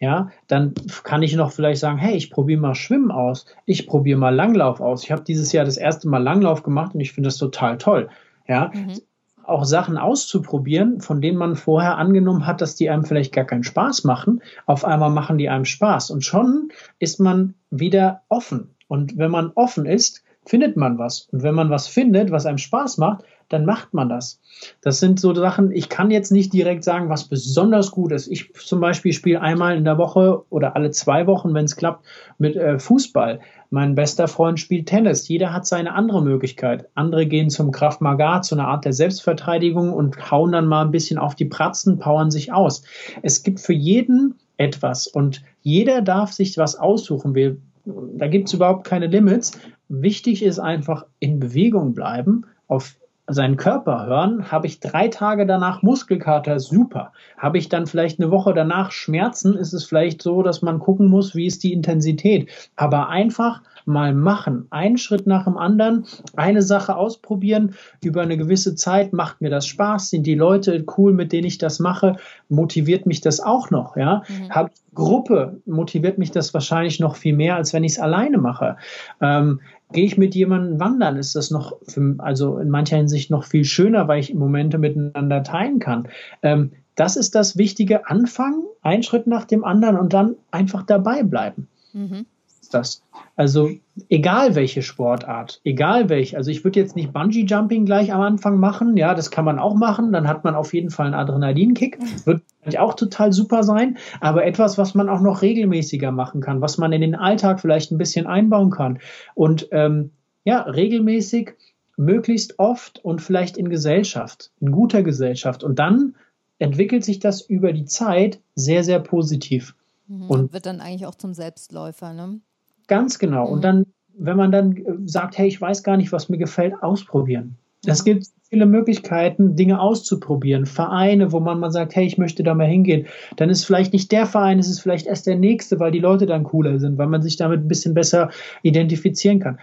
ja, dann kann ich noch vielleicht sagen, hey, ich probiere mal Schwimmen aus, ich probiere mal Langlauf aus. Ich habe dieses Jahr das erste Mal Langlauf gemacht und ich finde das total toll. Ja, mhm. Auch Sachen auszuprobieren, von denen man vorher angenommen hat, dass die einem vielleicht gar keinen Spaß machen. Auf einmal machen die einem Spaß und schon ist man wieder offen. Und wenn man offen ist, findet man was. Und wenn man was findet, was einem Spaß macht, dann macht man das. Das sind so Sachen, ich kann jetzt nicht direkt sagen, was besonders gut ist. Ich zum Beispiel spiele einmal in der Woche oder alle zwei Wochen, wenn es klappt, mit äh, Fußball. Mein bester Freund spielt Tennis. Jeder hat seine andere Möglichkeit. Andere gehen zum Kraft Maga, zu einer Art der Selbstverteidigung und hauen dann mal ein bisschen auf die Pratzen, powern sich aus. Es gibt für jeden etwas und jeder darf sich was aussuchen. Wir, da gibt es überhaupt keine Limits. Wichtig ist einfach in Bewegung bleiben, auf seinen Körper hören, habe ich drei Tage danach Muskelkater, super. Habe ich dann vielleicht eine Woche danach Schmerzen, ist es vielleicht so, dass man gucken muss, wie ist die Intensität. Aber einfach mal machen. Einen Schritt nach dem anderen, eine Sache ausprobieren. Über eine gewisse Zeit macht mir das Spaß. Sind die Leute cool, mit denen ich das mache? Motiviert mich das auch noch? Ja, mhm. habe Gruppe motiviert mich das wahrscheinlich noch viel mehr, als wenn ich es alleine mache. Ähm, Gehe ich mit jemandem wandern, ist das noch, für, also in mancher Hinsicht noch viel schöner, weil ich Momente miteinander teilen kann. Ähm, das ist das Wichtige. Anfangen, ein Schritt nach dem anderen und dann einfach dabei bleiben. Mhm das. Also egal welche Sportart, egal welche. Also ich würde jetzt nicht Bungee Jumping gleich am Anfang machen. Ja, das kann man auch machen. Dann hat man auf jeden Fall einen Adrenalinkick. Wird auch total super sein. Aber etwas, was man auch noch regelmäßiger machen kann, was man in den Alltag vielleicht ein bisschen einbauen kann. Und ähm, ja, regelmäßig, möglichst oft und vielleicht in Gesellschaft, in guter Gesellschaft. Und dann entwickelt sich das über die Zeit sehr, sehr positiv. Mhm. Und wird dann eigentlich auch zum Selbstläufer, ne? Ganz genau. Mhm. Und dann, wenn man dann äh, sagt, hey, ich weiß gar nicht, was mir gefällt, ausprobieren. Es mhm. gibt viele Möglichkeiten, Dinge auszuprobieren. Vereine, wo man mal sagt, hey, ich möchte da mal hingehen. Dann ist vielleicht nicht der Verein, es ist vielleicht erst der nächste, weil die Leute dann cooler sind, weil man sich damit ein bisschen besser identifizieren kann.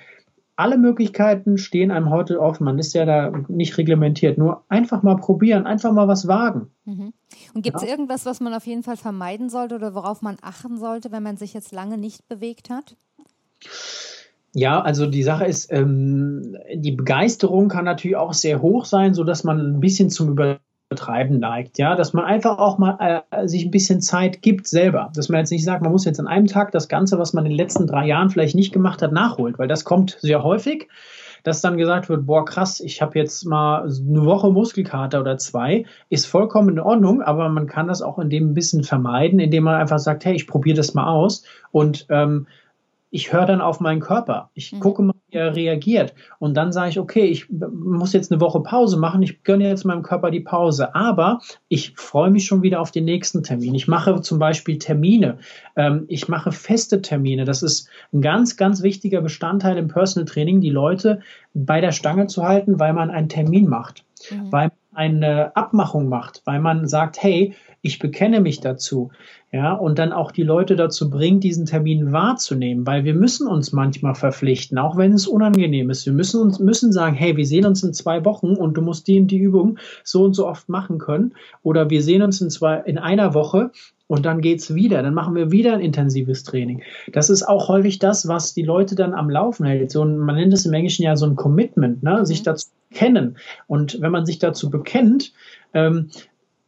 Alle Möglichkeiten stehen einem heute offen. Man ist ja da nicht reglementiert. Nur einfach mal probieren, einfach mal was wagen. Mhm. Und gibt es ja. irgendwas, was man auf jeden Fall vermeiden sollte oder worauf man achten sollte, wenn man sich jetzt lange nicht bewegt hat? Ja, also die Sache ist, ähm, die Begeisterung kann natürlich auch sehr hoch sein, sodass man ein bisschen zum Übertreiben neigt. Ja, dass man einfach auch mal äh, sich ein bisschen Zeit gibt selber. Dass man jetzt nicht sagt, man muss jetzt an einem Tag das Ganze, was man in den letzten drei Jahren vielleicht nicht gemacht hat, nachholt, weil das kommt sehr häufig dass dann gesagt wird, boah, krass, ich habe jetzt mal eine Woche Muskelkater oder zwei, ist vollkommen in Ordnung, aber man kann das auch in dem ein bisschen vermeiden, indem man einfach sagt, hey, ich probiere das mal aus und ähm, ich höre dann auf meinen Körper. Ich mhm. gucke mal, wie er reagiert. Und dann sage ich, okay, ich muss jetzt eine Woche Pause machen. Ich gönne jetzt meinem Körper die Pause. Aber ich freue mich schon wieder auf den nächsten Termin. Ich mache zum Beispiel Termine. Ähm, ich mache feste Termine. Das ist ein ganz, ganz wichtiger Bestandteil im Personal Training, die Leute bei der Stange zu halten, weil man einen Termin macht. Mhm. Weil man eine Abmachung macht, weil man sagt, hey, ich bekenne mich dazu, ja, und dann auch die Leute dazu bringt, diesen Termin wahrzunehmen, weil wir müssen uns manchmal verpflichten, auch wenn es unangenehm ist. Wir müssen uns müssen sagen, hey, wir sehen uns in zwei Wochen und du musst die und die Übung so und so oft machen können, oder wir sehen uns in zwei in einer Woche und dann geht's wieder, dann machen wir wieder ein intensives Training. Das ist auch häufig das, was die Leute dann am Laufen hält. So ein, man nennt es im Englischen ja so ein Commitment, ne? sich mhm. dazu kennen. Und wenn man sich dazu bekennt, ähm,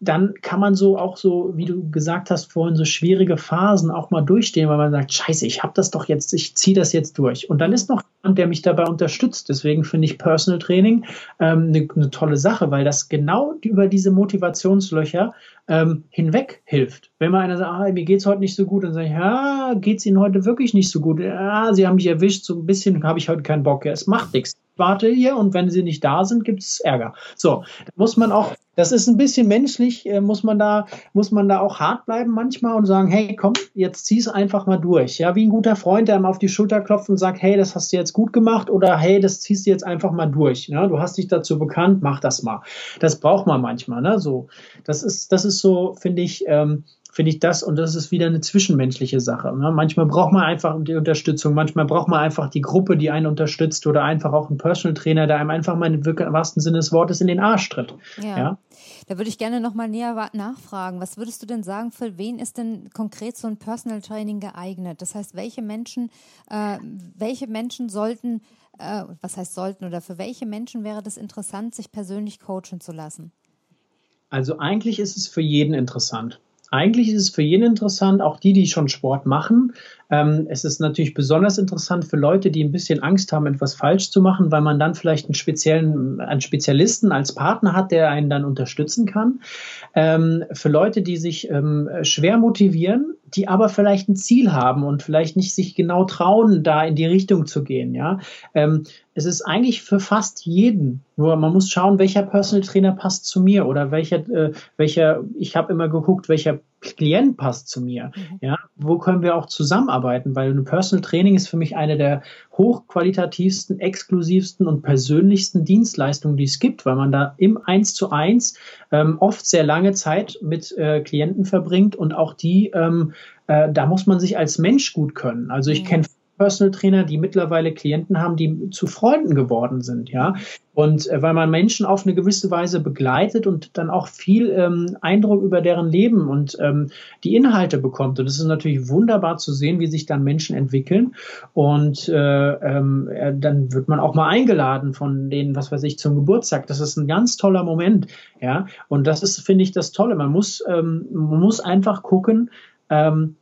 dann kann man so auch so, wie du gesagt hast vorhin, so schwierige Phasen auch mal durchstehen, weil man sagt, scheiße, ich habe das doch jetzt, ich ziehe das jetzt durch. Und dann ist noch der mich dabei unterstützt. Deswegen finde ich Personal Training ähm, eine, eine tolle Sache, weil das genau über diese Motivationslöcher ähm, hinweg hilft. Wenn mal einer sagt, ah, mir geht's heute nicht so gut, dann sage ich, ja, geht's Ihnen heute wirklich nicht so gut? Ja, Sie haben mich erwischt, so ein bisschen habe ich heute keinen Bock. Ja, es macht nichts. Warte hier und wenn Sie nicht da sind, gibt es Ärger. So, da muss man auch, das ist ein bisschen menschlich, äh, muss man da, muss man da auch hart bleiben manchmal und sagen, hey, komm, jetzt zieh's einfach mal durch. Ja, wie ein guter Freund, der einem auf die Schulter klopft und sagt, hey, das hast du jetzt gut gemacht oder hey, das ziehst du jetzt einfach mal durch. Ne? Du hast dich dazu bekannt, mach das mal. Das braucht man manchmal. Ne? So, das ist, das ist so, finde ich, ähm, finde ich das und das ist wieder eine zwischenmenschliche Sache. Ne? Manchmal braucht man einfach die Unterstützung, manchmal braucht man einfach die Gruppe, die einen unterstützt oder einfach auch einen Personal Trainer, der einem einfach mal im wahrsten Sinne des Wortes in den Arsch tritt. Ja. ja? Da würde ich gerne nochmal näher nachfragen. Was würdest du denn sagen, für wen ist denn konkret so ein Personal Training geeignet? Das heißt, welche Menschen, äh, welche Menschen sollten, äh, was heißt sollten oder für welche Menschen wäre das interessant, sich persönlich coachen zu lassen? Also eigentlich ist es für jeden interessant. Eigentlich ist es für jeden interessant, auch die, die schon Sport machen. Ähm, es ist natürlich besonders interessant für Leute, die ein bisschen Angst haben, etwas falsch zu machen, weil man dann vielleicht einen speziellen, einen Spezialisten als Partner hat, der einen dann unterstützen kann. Ähm, für Leute, die sich ähm, schwer motivieren, die aber vielleicht ein Ziel haben und vielleicht nicht sich genau trauen, da in die Richtung zu gehen. Ja, ähm, es ist eigentlich für fast jeden. Nur man muss schauen, welcher Personal Trainer passt zu mir oder welcher, äh, welcher. Ich habe immer geguckt, welcher Klient passt zu mir. Mhm. Ja, wo können wir auch zusammenarbeiten? Weil ein Personal Training ist für mich eine der hochqualitativsten, exklusivsten und persönlichsten Dienstleistungen, die es gibt, weil man da im Eins zu eins ähm, oft sehr lange Zeit mit äh, Klienten verbringt und auch die, ähm, äh, da muss man sich als Mensch gut können. Also ich mhm. kenne Personal Trainer, die mittlerweile Klienten haben, die zu Freunden geworden sind, ja. Und äh, weil man Menschen auf eine gewisse Weise begleitet und dann auch viel ähm, Eindruck über deren Leben und ähm, die Inhalte bekommt. Und es ist natürlich wunderbar zu sehen, wie sich dann Menschen entwickeln. Und äh, ähm, äh, dann wird man auch mal eingeladen von denen, was weiß ich, zum Geburtstag. Das ist ein ganz toller Moment, ja. Und das ist, finde ich, das Tolle. Man muss, ähm, man muss einfach gucken, ähm,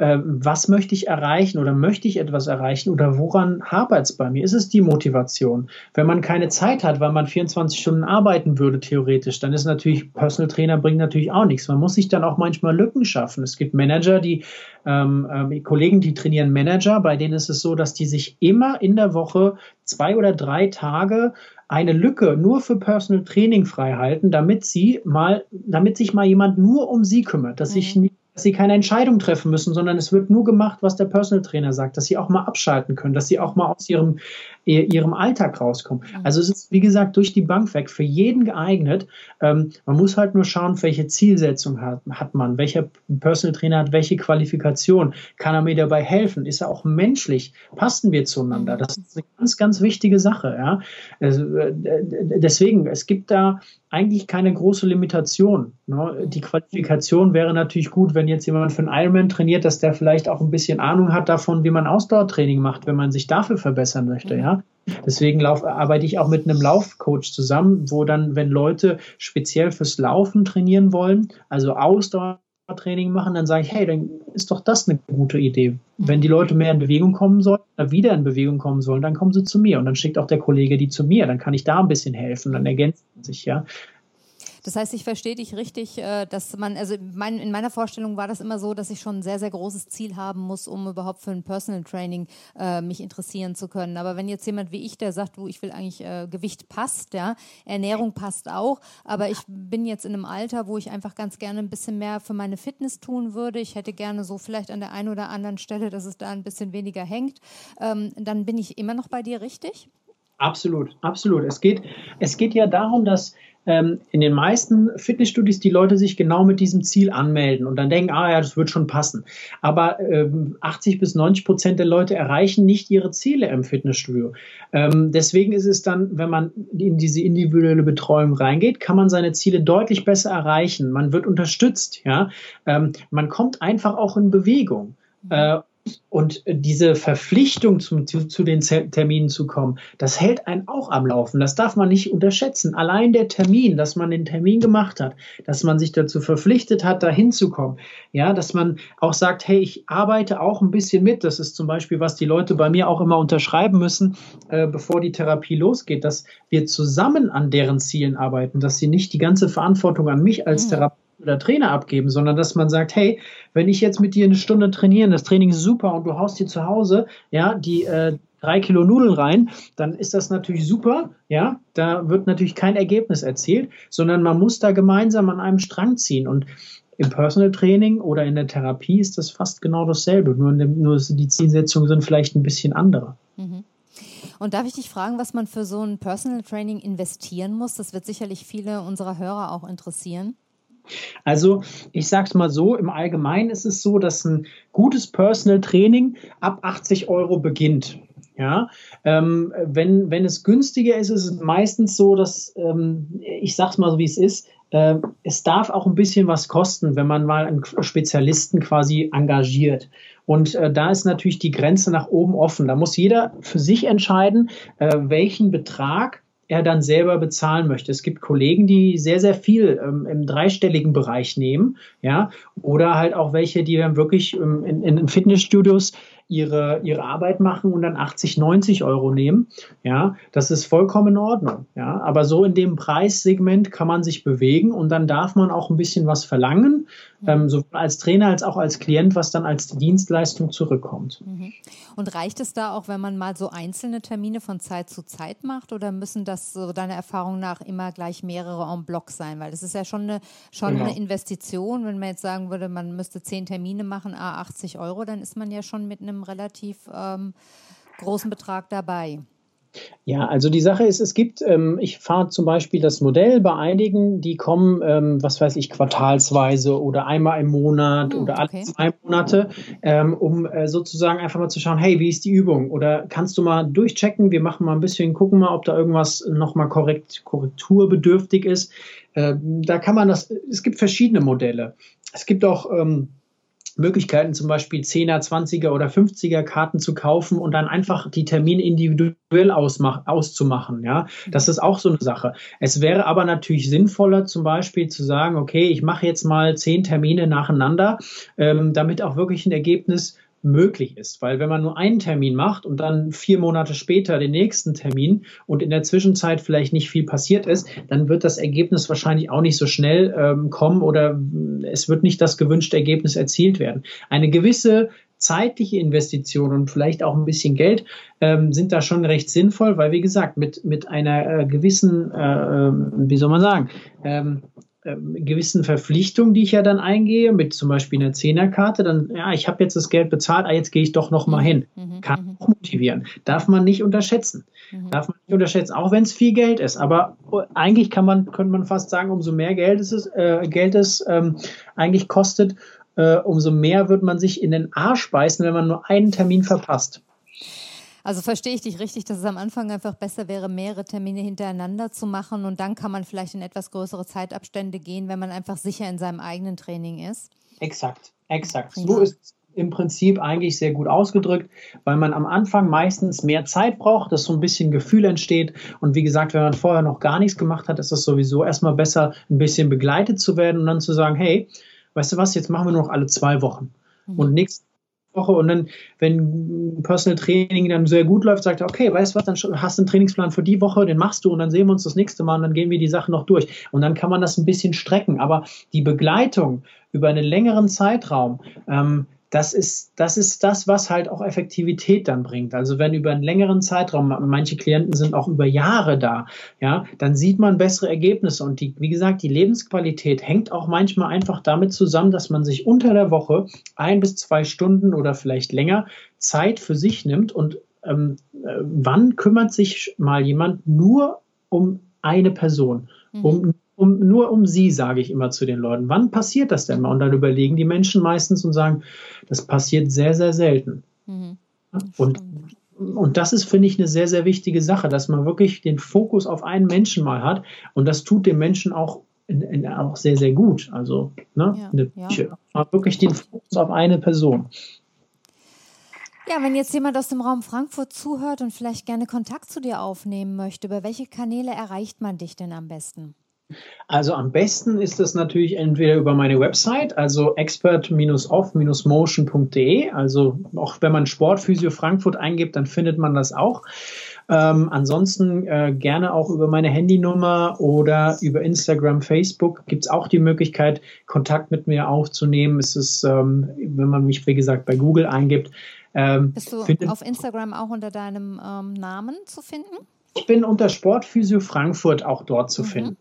äh, was möchte ich erreichen oder möchte ich etwas erreichen oder woran hapert es bei mir? Ist es die Motivation? Wenn man keine Zeit hat, weil man 24 Stunden arbeiten würde, theoretisch, dann ist natürlich, Personal Trainer bringt natürlich auch nichts. Man muss sich dann auch manchmal Lücken schaffen. Es gibt Manager, die, ähm, ähm, Kollegen, die trainieren Manager, bei denen ist es so, dass die sich immer in der Woche zwei oder drei Tage eine Lücke nur für Personal Training frei halten, damit sie mal, damit sich mal jemand nur um sie kümmert, dass mhm. sich nicht dass sie keine Entscheidung treffen müssen, sondern es wird nur gemacht, was der Personal Trainer sagt, dass sie auch mal abschalten können, dass sie auch mal aus ihrem, ihrem Alltag rauskommen. Also es ist, wie gesagt, durch die Bank weg für jeden geeignet. Ähm, man muss halt nur schauen, welche Zielsetzung hat, hat man, welcher Personal Trainer hat welche Qualifikation, kann er mir dabei helfen, ist er auch menschlich, passen wir zueinander. Das ist eine ganz, ganz wichtige Sache. Ja? Also, äh, deswegen, es gibt da eigentlich keine große Limitation. Ne? Die Qualifikation wäre natürlich gut, wenn jetzt jemand für einen Ironman trainiert, dass der vielleicht auch ein bisschen Ahnung hat davon, wie man Ausdauertraining macht, wenn man sich dafür verbessern möchte. Ja? Deswegen lauf, arbeite ich auch mit einem Laufcoach zusammen, wo dann, wenn Leute speziell fürs Laufen trainieren wollen, also Ausdauertraining machen, dann sage ich, hey, dann ist doch das eine gute Idee. Wenn die Leute mehr in Bewegung kommen sollen, oder wieder in Bewegung kommen sollen, dann kommen sie zu mir und dann schickt auch der Kollege die zu mir, dann kann ich da ein bisschen helfen, dann ergänzen sich, ja. Das heißt, ich verstehe dich richtig, äh, dass man, also mein, in meiner Vorstellung war das immer so, dass ich schon ein sehr, sehr großes Ziel haben muss, um überhaupt für ein Personal Training äh, mich interessieren zu können. Aber wenn jetzt jemand wie ich, der sagt, du, ich will eigentlich äh, Gewicht passt, ja, Ernährung passt auch, aber ich bin jetzt in einem Alter, wo ich einfach ganz gerne ein bisschen mehr für meine Fitness tun würde. Ich hätte gerne so vielleicht an der einen oder anderen Stelle, dass es da ein bisschen weniger hängt. Ähm, dann bin ich immer noch bei dir richtig? Absolut, absolut. Es geht, es geht ja darum, dass ähm, in den meisten Fitnessstudios die Leute sich genau mit diesem Ziel anmelden und dann denken, ah ja, das wird schon passen. Aber ähm, 80 bis 90 Prozent der Leute erreichen nicht ihre Ziele im Fitnessstudio. Ähm, deswegen ist es dann, wenn man in diese individuelle Betreuung reingeht, kann man seine Ziele deutlich besser erreichen. Man wird unterstützt, ja. Ähm, man kommt einfach auch in Bewegung. Äh, und diese Verpflichtung zum, zu, zu, den Terminen zu kommen, das hält einen auch am Laufen. Das darf man nicht unterschätzen. Allein der Termin, dass man den Termin gemacht hat, dass man sich dazu verpflichtet hat, da hinzukommen. Ja, dass man auch sagt, hey, ich arbeite auch ein bisschen mit. Das ist zum Beispiel, was die Leute bei mir auch immer unterschreiben müssen, äh, bevor die Therapie losgeht, dass wir zusammen an deren Zielen arbeiten, dass sie nicht die ganze Verantwortung an mich als mhm. Therapeut oder Trainer abgeben, sondern dass man sagt, hey, wenn ich jetzt mit dir eine Stunde trainiere, das Training ist super und du haust dir zu Hause, ja, die äh, drei Kilo Nudeln rein, dann ist das natürlich super, ja, da wird natürlich kein Ergebnis erzielt, sondern man muss da gemeinsam an einem Strang ziehen und im Personal Training oder in der Therapie ist das fast genau dasselbe, nur, nur die Zielsetzungen sind vielleicht ein bisschen andere. Mhm. Und darf ich dich fragen, was man für so ein Personal Training investieren muss? Das wird sicherlich viele unserer Hörer auch interessieren. Also ich sage es mal so, im Allgemeinen ist es so, dass ein gutes Personal Training ab 80 Euro beginnt. Ja, ähm, wenn, wenn es günstiger ist, ist es meistens so, dass, ähm, ich sage es mal so, wie es ist, äh, es darf auch ein bisschen was kosten, wenn man mal einen Spezialisten quasi engagiert. Und äh, da ist natürlich die Grenze nach oben offen. Da muss jeder für sich entscheiden, äh, welchen Betrag er dann selber bezahlen möchte. Es gibt Kollegen, die sehr, sehr viel ähm, im dreistelligen Bereich nehmen, ja, oder halt auch welche, die dann wirklich ähm, in, in Fitnessstudios ihre, ihre Arbeit machen und dann 80, 90 Euro nehmen. Ja, das ist vollkommen in Ordnung. Ja, aber so in dem Preissegment kann man sich bewegen und dann darf man auch ein bisschen was verlangen. Ähm, sowohl als Trainer als auch als Klient, was dann als Dienstleistung zurückkommt. Mhm. Und reicht es da auch, wenn man mal so einzelne Termine von Zeit zu Zeit macht oder müssen das so deiner Erfahrung nach immer gleich mehrere en bloc sein? Weil das ist ja schon eine, schon genau. eine Investition. Wenn man jetzt sagen würde, man müsste zehn Termine machen, a 80 Euro, dann ist man ja schon mit einem einem relativ ähm, großen Betrag dabei. Ja, also die Sache ist, es gibt, ähm, ich fahre zum Beispiel das Modell bei einigen, die kommen, ähm, was weiß ich, quartalsweise oder einmal im Monat hm, oder alle okay. zwei Monate, ähm, um äh, sozusagen einfach mal zu schauen, hey, wie ist die Übung? Oder kannst du mal durchchecken, wir machen mal ein bisschen, gucken mal, ob da irgendwas nochmal korrekt, korrekturbedürftig ist. Ähm, da kann man das, es gibt verschiedene Modelle. Es gibt auch, ähm, Möglichkeiten, zum Beispiel 10er, 20er oder 50er Karten zu kaufen und dann einfach die Termine individuell auszumachen. Ja, das ist auch so eine Sache. Es wäre aber natürlich sinnvoller, zum Beispiel zu sagen, okay, ich mache jetzt mal zehn Termine nacheinander, ähm, damit auch wirklich ein Ergebnis möglich ist. Weil wenn man nur einen Termin macht und dann vier Monate später den nächsten Termin und in der Zwischenzeit vielleicht nicht viel passiert ist, dann wird das Ergebnis wahrscheinlich auch nicht so schnell ähm, kommen oder es wird nicht das gewünschte Ergebnis erzielt werden. Eine gewisse zeitliche Investition und vielleicht auch ein bisschen Geld ähm, sind da schon recht sinnvoll, weil wie gesagt, mit, mit einer äh, gewissen, äh, ähm, wie soll man sagen, ähm, gewissen Verpflichtungen, die ich ja dann eingehe, mit zum Beispiel einer Zehnerkarte, dann, ja, ich habe jetzt das Geld bezahlt, ah, jetzt gehe ich doch noch mal mhm. hin. Mhm. Kann mhm. auch motivieren. Darf man nicht unterschätzen. Mhm. Darf man nicht unterschätzen, auch wenn es viel Geld ist. Aber eigentlich kann man, könnte man fast sagen, umso mehr Geld es, äh, Geld es ähm, eigentlich kostet, äh, umso mehr wird man sich in den Arsch beißen, wenn man nur einen Termin verpasst. Also verstehe ich dich richtig, dass es am Anfang einfach besser wäre, mehrere Termine hintereinander zu machen und dann kann man vielleicht in etwas größere Zeitabstände gehen, wenn man einfach sicher in seinem eigenen Training ist. Exakt, exakt. Prima. So ist es im Prinzip eigentlich sehr gut ausgedrückt, weil man am Anfang meistens mehr Zeit braucht, dass so ein bisschen Gefühl entsteht. Und wie gesagt, wenn man vorher noch gar nichts gemacht hat, ist es sowieso erstmal besser, ein bisschen begleitet zu werden und dann zu sagen, hey, weißt du was, jetzt machen wir nur noch alle zwei Wochen. Mhm. Und nächsten Woche und dann, wenn Personal Training dann sehr gut läuft, sagt er, okay, weißt du was, dann hast du einen Trainingsplan für die Woche, den machst du und dann sehen wir uns das nächste Mal und dann gehen wir die Sachen noch durch. Und dann kann man das ein bisschen strecken. Aber die Begleitung über einen längeren Zeitraum, ähm, das ist, das ist das, was halt auch Effektivität dann bringt. Also wenn über einen längeren Zeitraum, manche Klienten sind auch über Jahre da, ja, dann sieht man bessere Ergebnisse. Und die, wie gesagt, die Lebensqualität hängt auch manchmal einfach damit zusammen, dass man sich unter der Woche ein bis zwei Stunden oder vielleicht länger Zeit für sich nimmt. Und ähm, äh, wann kümmert sich mal jemand nur um eine Person, mhm. um um, nur um sie, sage ich immer zu den Leuten. Wann passiert das denn mal? Und dann überlegen die Menschen meistens und sagen, das passiert sehr, sehr selten. Mhm. Und, und das ist, finde ich, eine sehr, sehr wichtige Sache, dass man wirklich den Fokus auf einen Menschen mal hat. Und das tut dem Menschen auch, in, in, auch sehr, sehr gut. Also ne, ja, ja. wirklich den Fokus auf eine Person. Ja, wenn jetzt jemand aus dem Raum Frankfurt zuhört und vielleicht gerne Kontakt zu dir aufnehmen möchte, über welche Kanäle erreicht man dich denn am besten? Also am besten ist es natürlich entweder über meine Website, also expert-off-motion.de. Also auch wenn man Sportphysio Frankfurt eingibt, dann findet man das auch. Ähm, ansonsten äh, gerne auch über meine Handynummer oder über Instagram, Facebook gibt es auch die Möglichkeit, Kontakt mit mir aufzunehmen. Es ist, ähm, wenn man mich, wie gesagt, bei Google eingibt. Ähm, Bist du auf Instagram auch unter deinem ähm, Namen zu finden? Ich bin unter Sportphysio Frankfurt auch dort zu mhm. finden.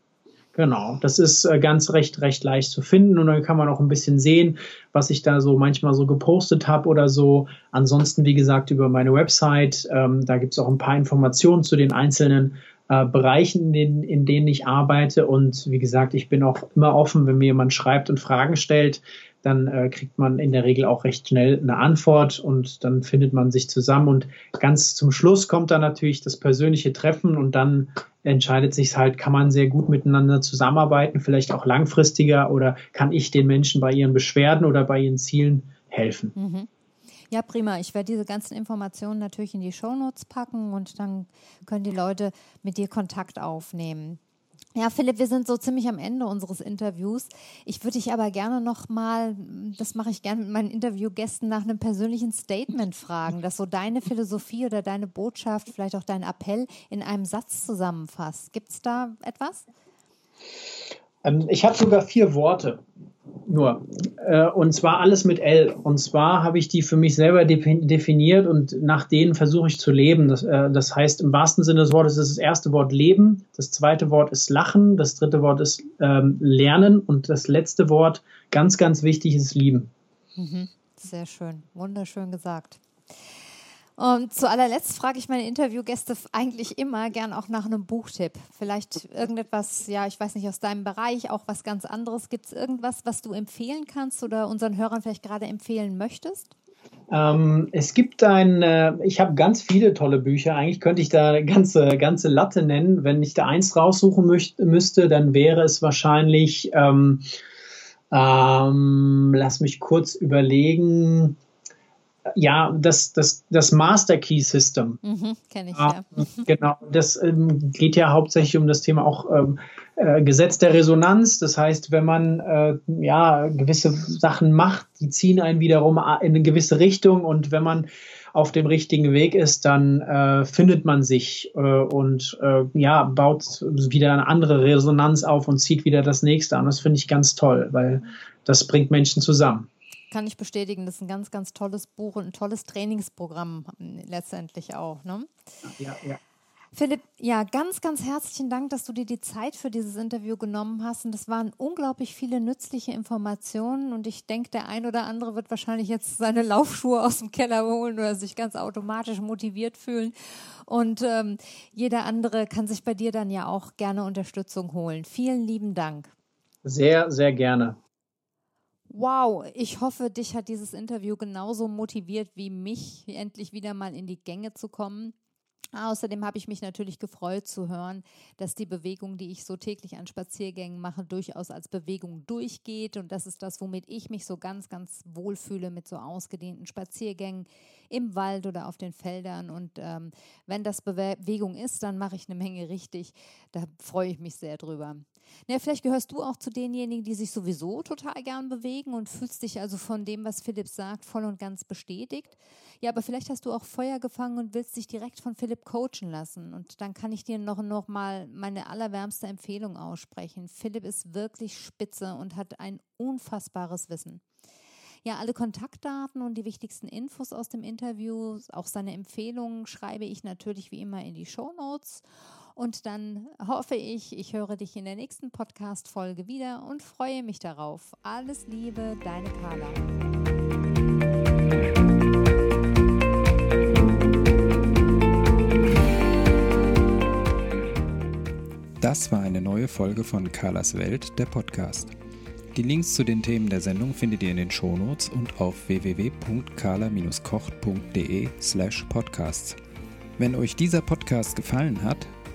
Genau, das ist äh, ganz recht, recht leicht zu finden und dann kann man auch ein bisschen sehen, was ich da so manchmal so gepostet habe oder so. Ansonsten, wie gesagt, über meine Website, ähm, da gibt es auch ein paar Informationen zu den einzelnen äh, Bereichen, in denen, in denen ich arbeite. Und wie gesagt, ich bin auch immer offen, wenn mir jemand schreibt und Fragen stellt, dann äh, kriegt man in der Regel auch recht schnell eine Antwort und dann findet man sich zusammen. Und ganz zum Schluss kommt dann natürlich das persönliche Treffen und dann entscheidet sich halt, kann man sehr gut miteinander zusammenarbeiten, vielleicht auch langfristiger oder kann ich den Menschen bei ihren Beschwerden oder bei ihren Zielen helfen. Mhm. Ja, prima. Ich werde diese ganzen Informationen natürlich in die Shownotes packen und dann können die Leute mit dir Kontakt aufnehmen. Ja, Philipp, wir sind so ziemlich am Ende unseres Interviews. Ich würde dich aber gerne noch mal, das mache ich gerne mit meinen Interviewgästen, nach einem persönlichen Statement fragen, das so deine Philosophie oder deine Botschaft, vielleicht auch dein Appell in einem Satz zusammenfasst. Gibt es da etwas? Ähm, ich habe sogar vier Worte nur. Äh, und zwar alles mit L. Und zwar habe ich die für mich selber definiert und nach denen versuche ich zu leben. Das, äh, das heißt, im wahrsten Sinne des Wortes ist das erste Wort Leben, das zweite Wort ist Lachen, das dritte Wort ist ähm, Lernen und das letzte Wort, ganz, ganz wichtig, ist Lieben. Mhm. Sehr schön, wunderschön gesagt. Und zu allerletzt frage ich meine Interviewgäste eigentlich immer gern auch nach einem Buchtipp. Vielleicht irgendetwas, ja, ich weiß nicht, aus deinem Bereich, auch was ganz anderes. Gibt es irgendwas, was du empfehlen kannst oder unseren Hörern vielleicht gerade empfehlen möchtest? Ähm, es gibt ein, äh, ich habe ganz viele tolle Bücher. Eigentlich könnte ich da eine ganze, ganze Latte nennen. Wenn ich da eins raussuchen möcht, müsste, dann wäre es wahrscheinlich, ähm, ähm, lass mich kurz überlegen, ja, das, das, das Master Key System. Mhm, Kenne ich, ja. Genau, das ähm, geht ja hauptsächlich um das Thema auch ähm, äh, Gesetz der Resonanz. Das heißt, wenn man äh, ja gewisse Sachen macht, die ziehen einen wiederum in eine gewisse Richtung und wenn man auf dem richtigen Weg ist, dann äh, findet man sich äh, und äh, ja, baut wieder eine andere Resonanz auf und zieht wieder das nächste an. Das finde ich ganz toll, weil das bringt Menschen zusammen kann ich bestätigen, das ist ein ganz, ganz tolles Buch und ein tolles Trainingsprogramm letztendlich auch. Ne? Ja, ja. Philipp, ja, ganz, ganz herzlichen Dank, dass du dir die Zeit für dieses Interview genommen hast. Und das waren unglaublich viele nützliche Informationen. Und ich denke, der ein oder andere wird wahrscheinlich jetzt seine Laufschuhe aus dem Keller holen oder sich ganz automatisch motiviert fühlen. Und ähm, jeder andere kann sich bei dir dann ja auch gerne Unterstützung holen. Vielen lieben Dank. Sehr, sehr gerne. Wow, ich hoffe, dich hat dieses Interview genauso motiviert wie mich, endlich wieder mal in die Gänge zu kommen. Außerdem habe ich mich natürlich gefreut zu hören, dass die Bewegung, die ich so täglich an Spaziergängen mache, durchaus als Bewegung durchgeht. Und das ist das, womit ich mich so ganz, ganz wohl fühle mit so ausgedehnten Spaziergängen im Wald oder auf den Feldern. Und ähm, wenn das Bewegung ist, dann mache ich eine Menge richtig. Da freue ich mich sehr drüber. Ja, vielleicht gehörst du auch zu denjenigen, die sich sowieso total gern bewegen und fühlst dich also von dem, was Philipp sagt, voll und ganz bestätigt. Ja, aber vielleicht hast du auch Feuer gefangen und willst dich direkt von Philipp coachen lassen. Und dann kann ich dir noch, noch mal meine allerwärmste Empfehlung aussprechen. Philipp ist wirklich spitze und hat ein unfassbares Wissen. Ja, alle Kontaktdaten und die wichtigsten Infos aus dem Interview, auch seine Empfehlungen schreibe ich natürlich wie immer in die Show Notes. Und dann hoffe ich, ich höre dich in der nächsten Podcast-Folge wieder und freue mich darauf. Alles Liebe, deine Carla. Das war eine neue Folge von Carlas Welt, der Podcast. Die Links zu den Themen der Sendung findet ihr in den Shownotes und auf www.carla-kocht.de slash podcasts. Wenn euch dieser Podcast gefallen hat,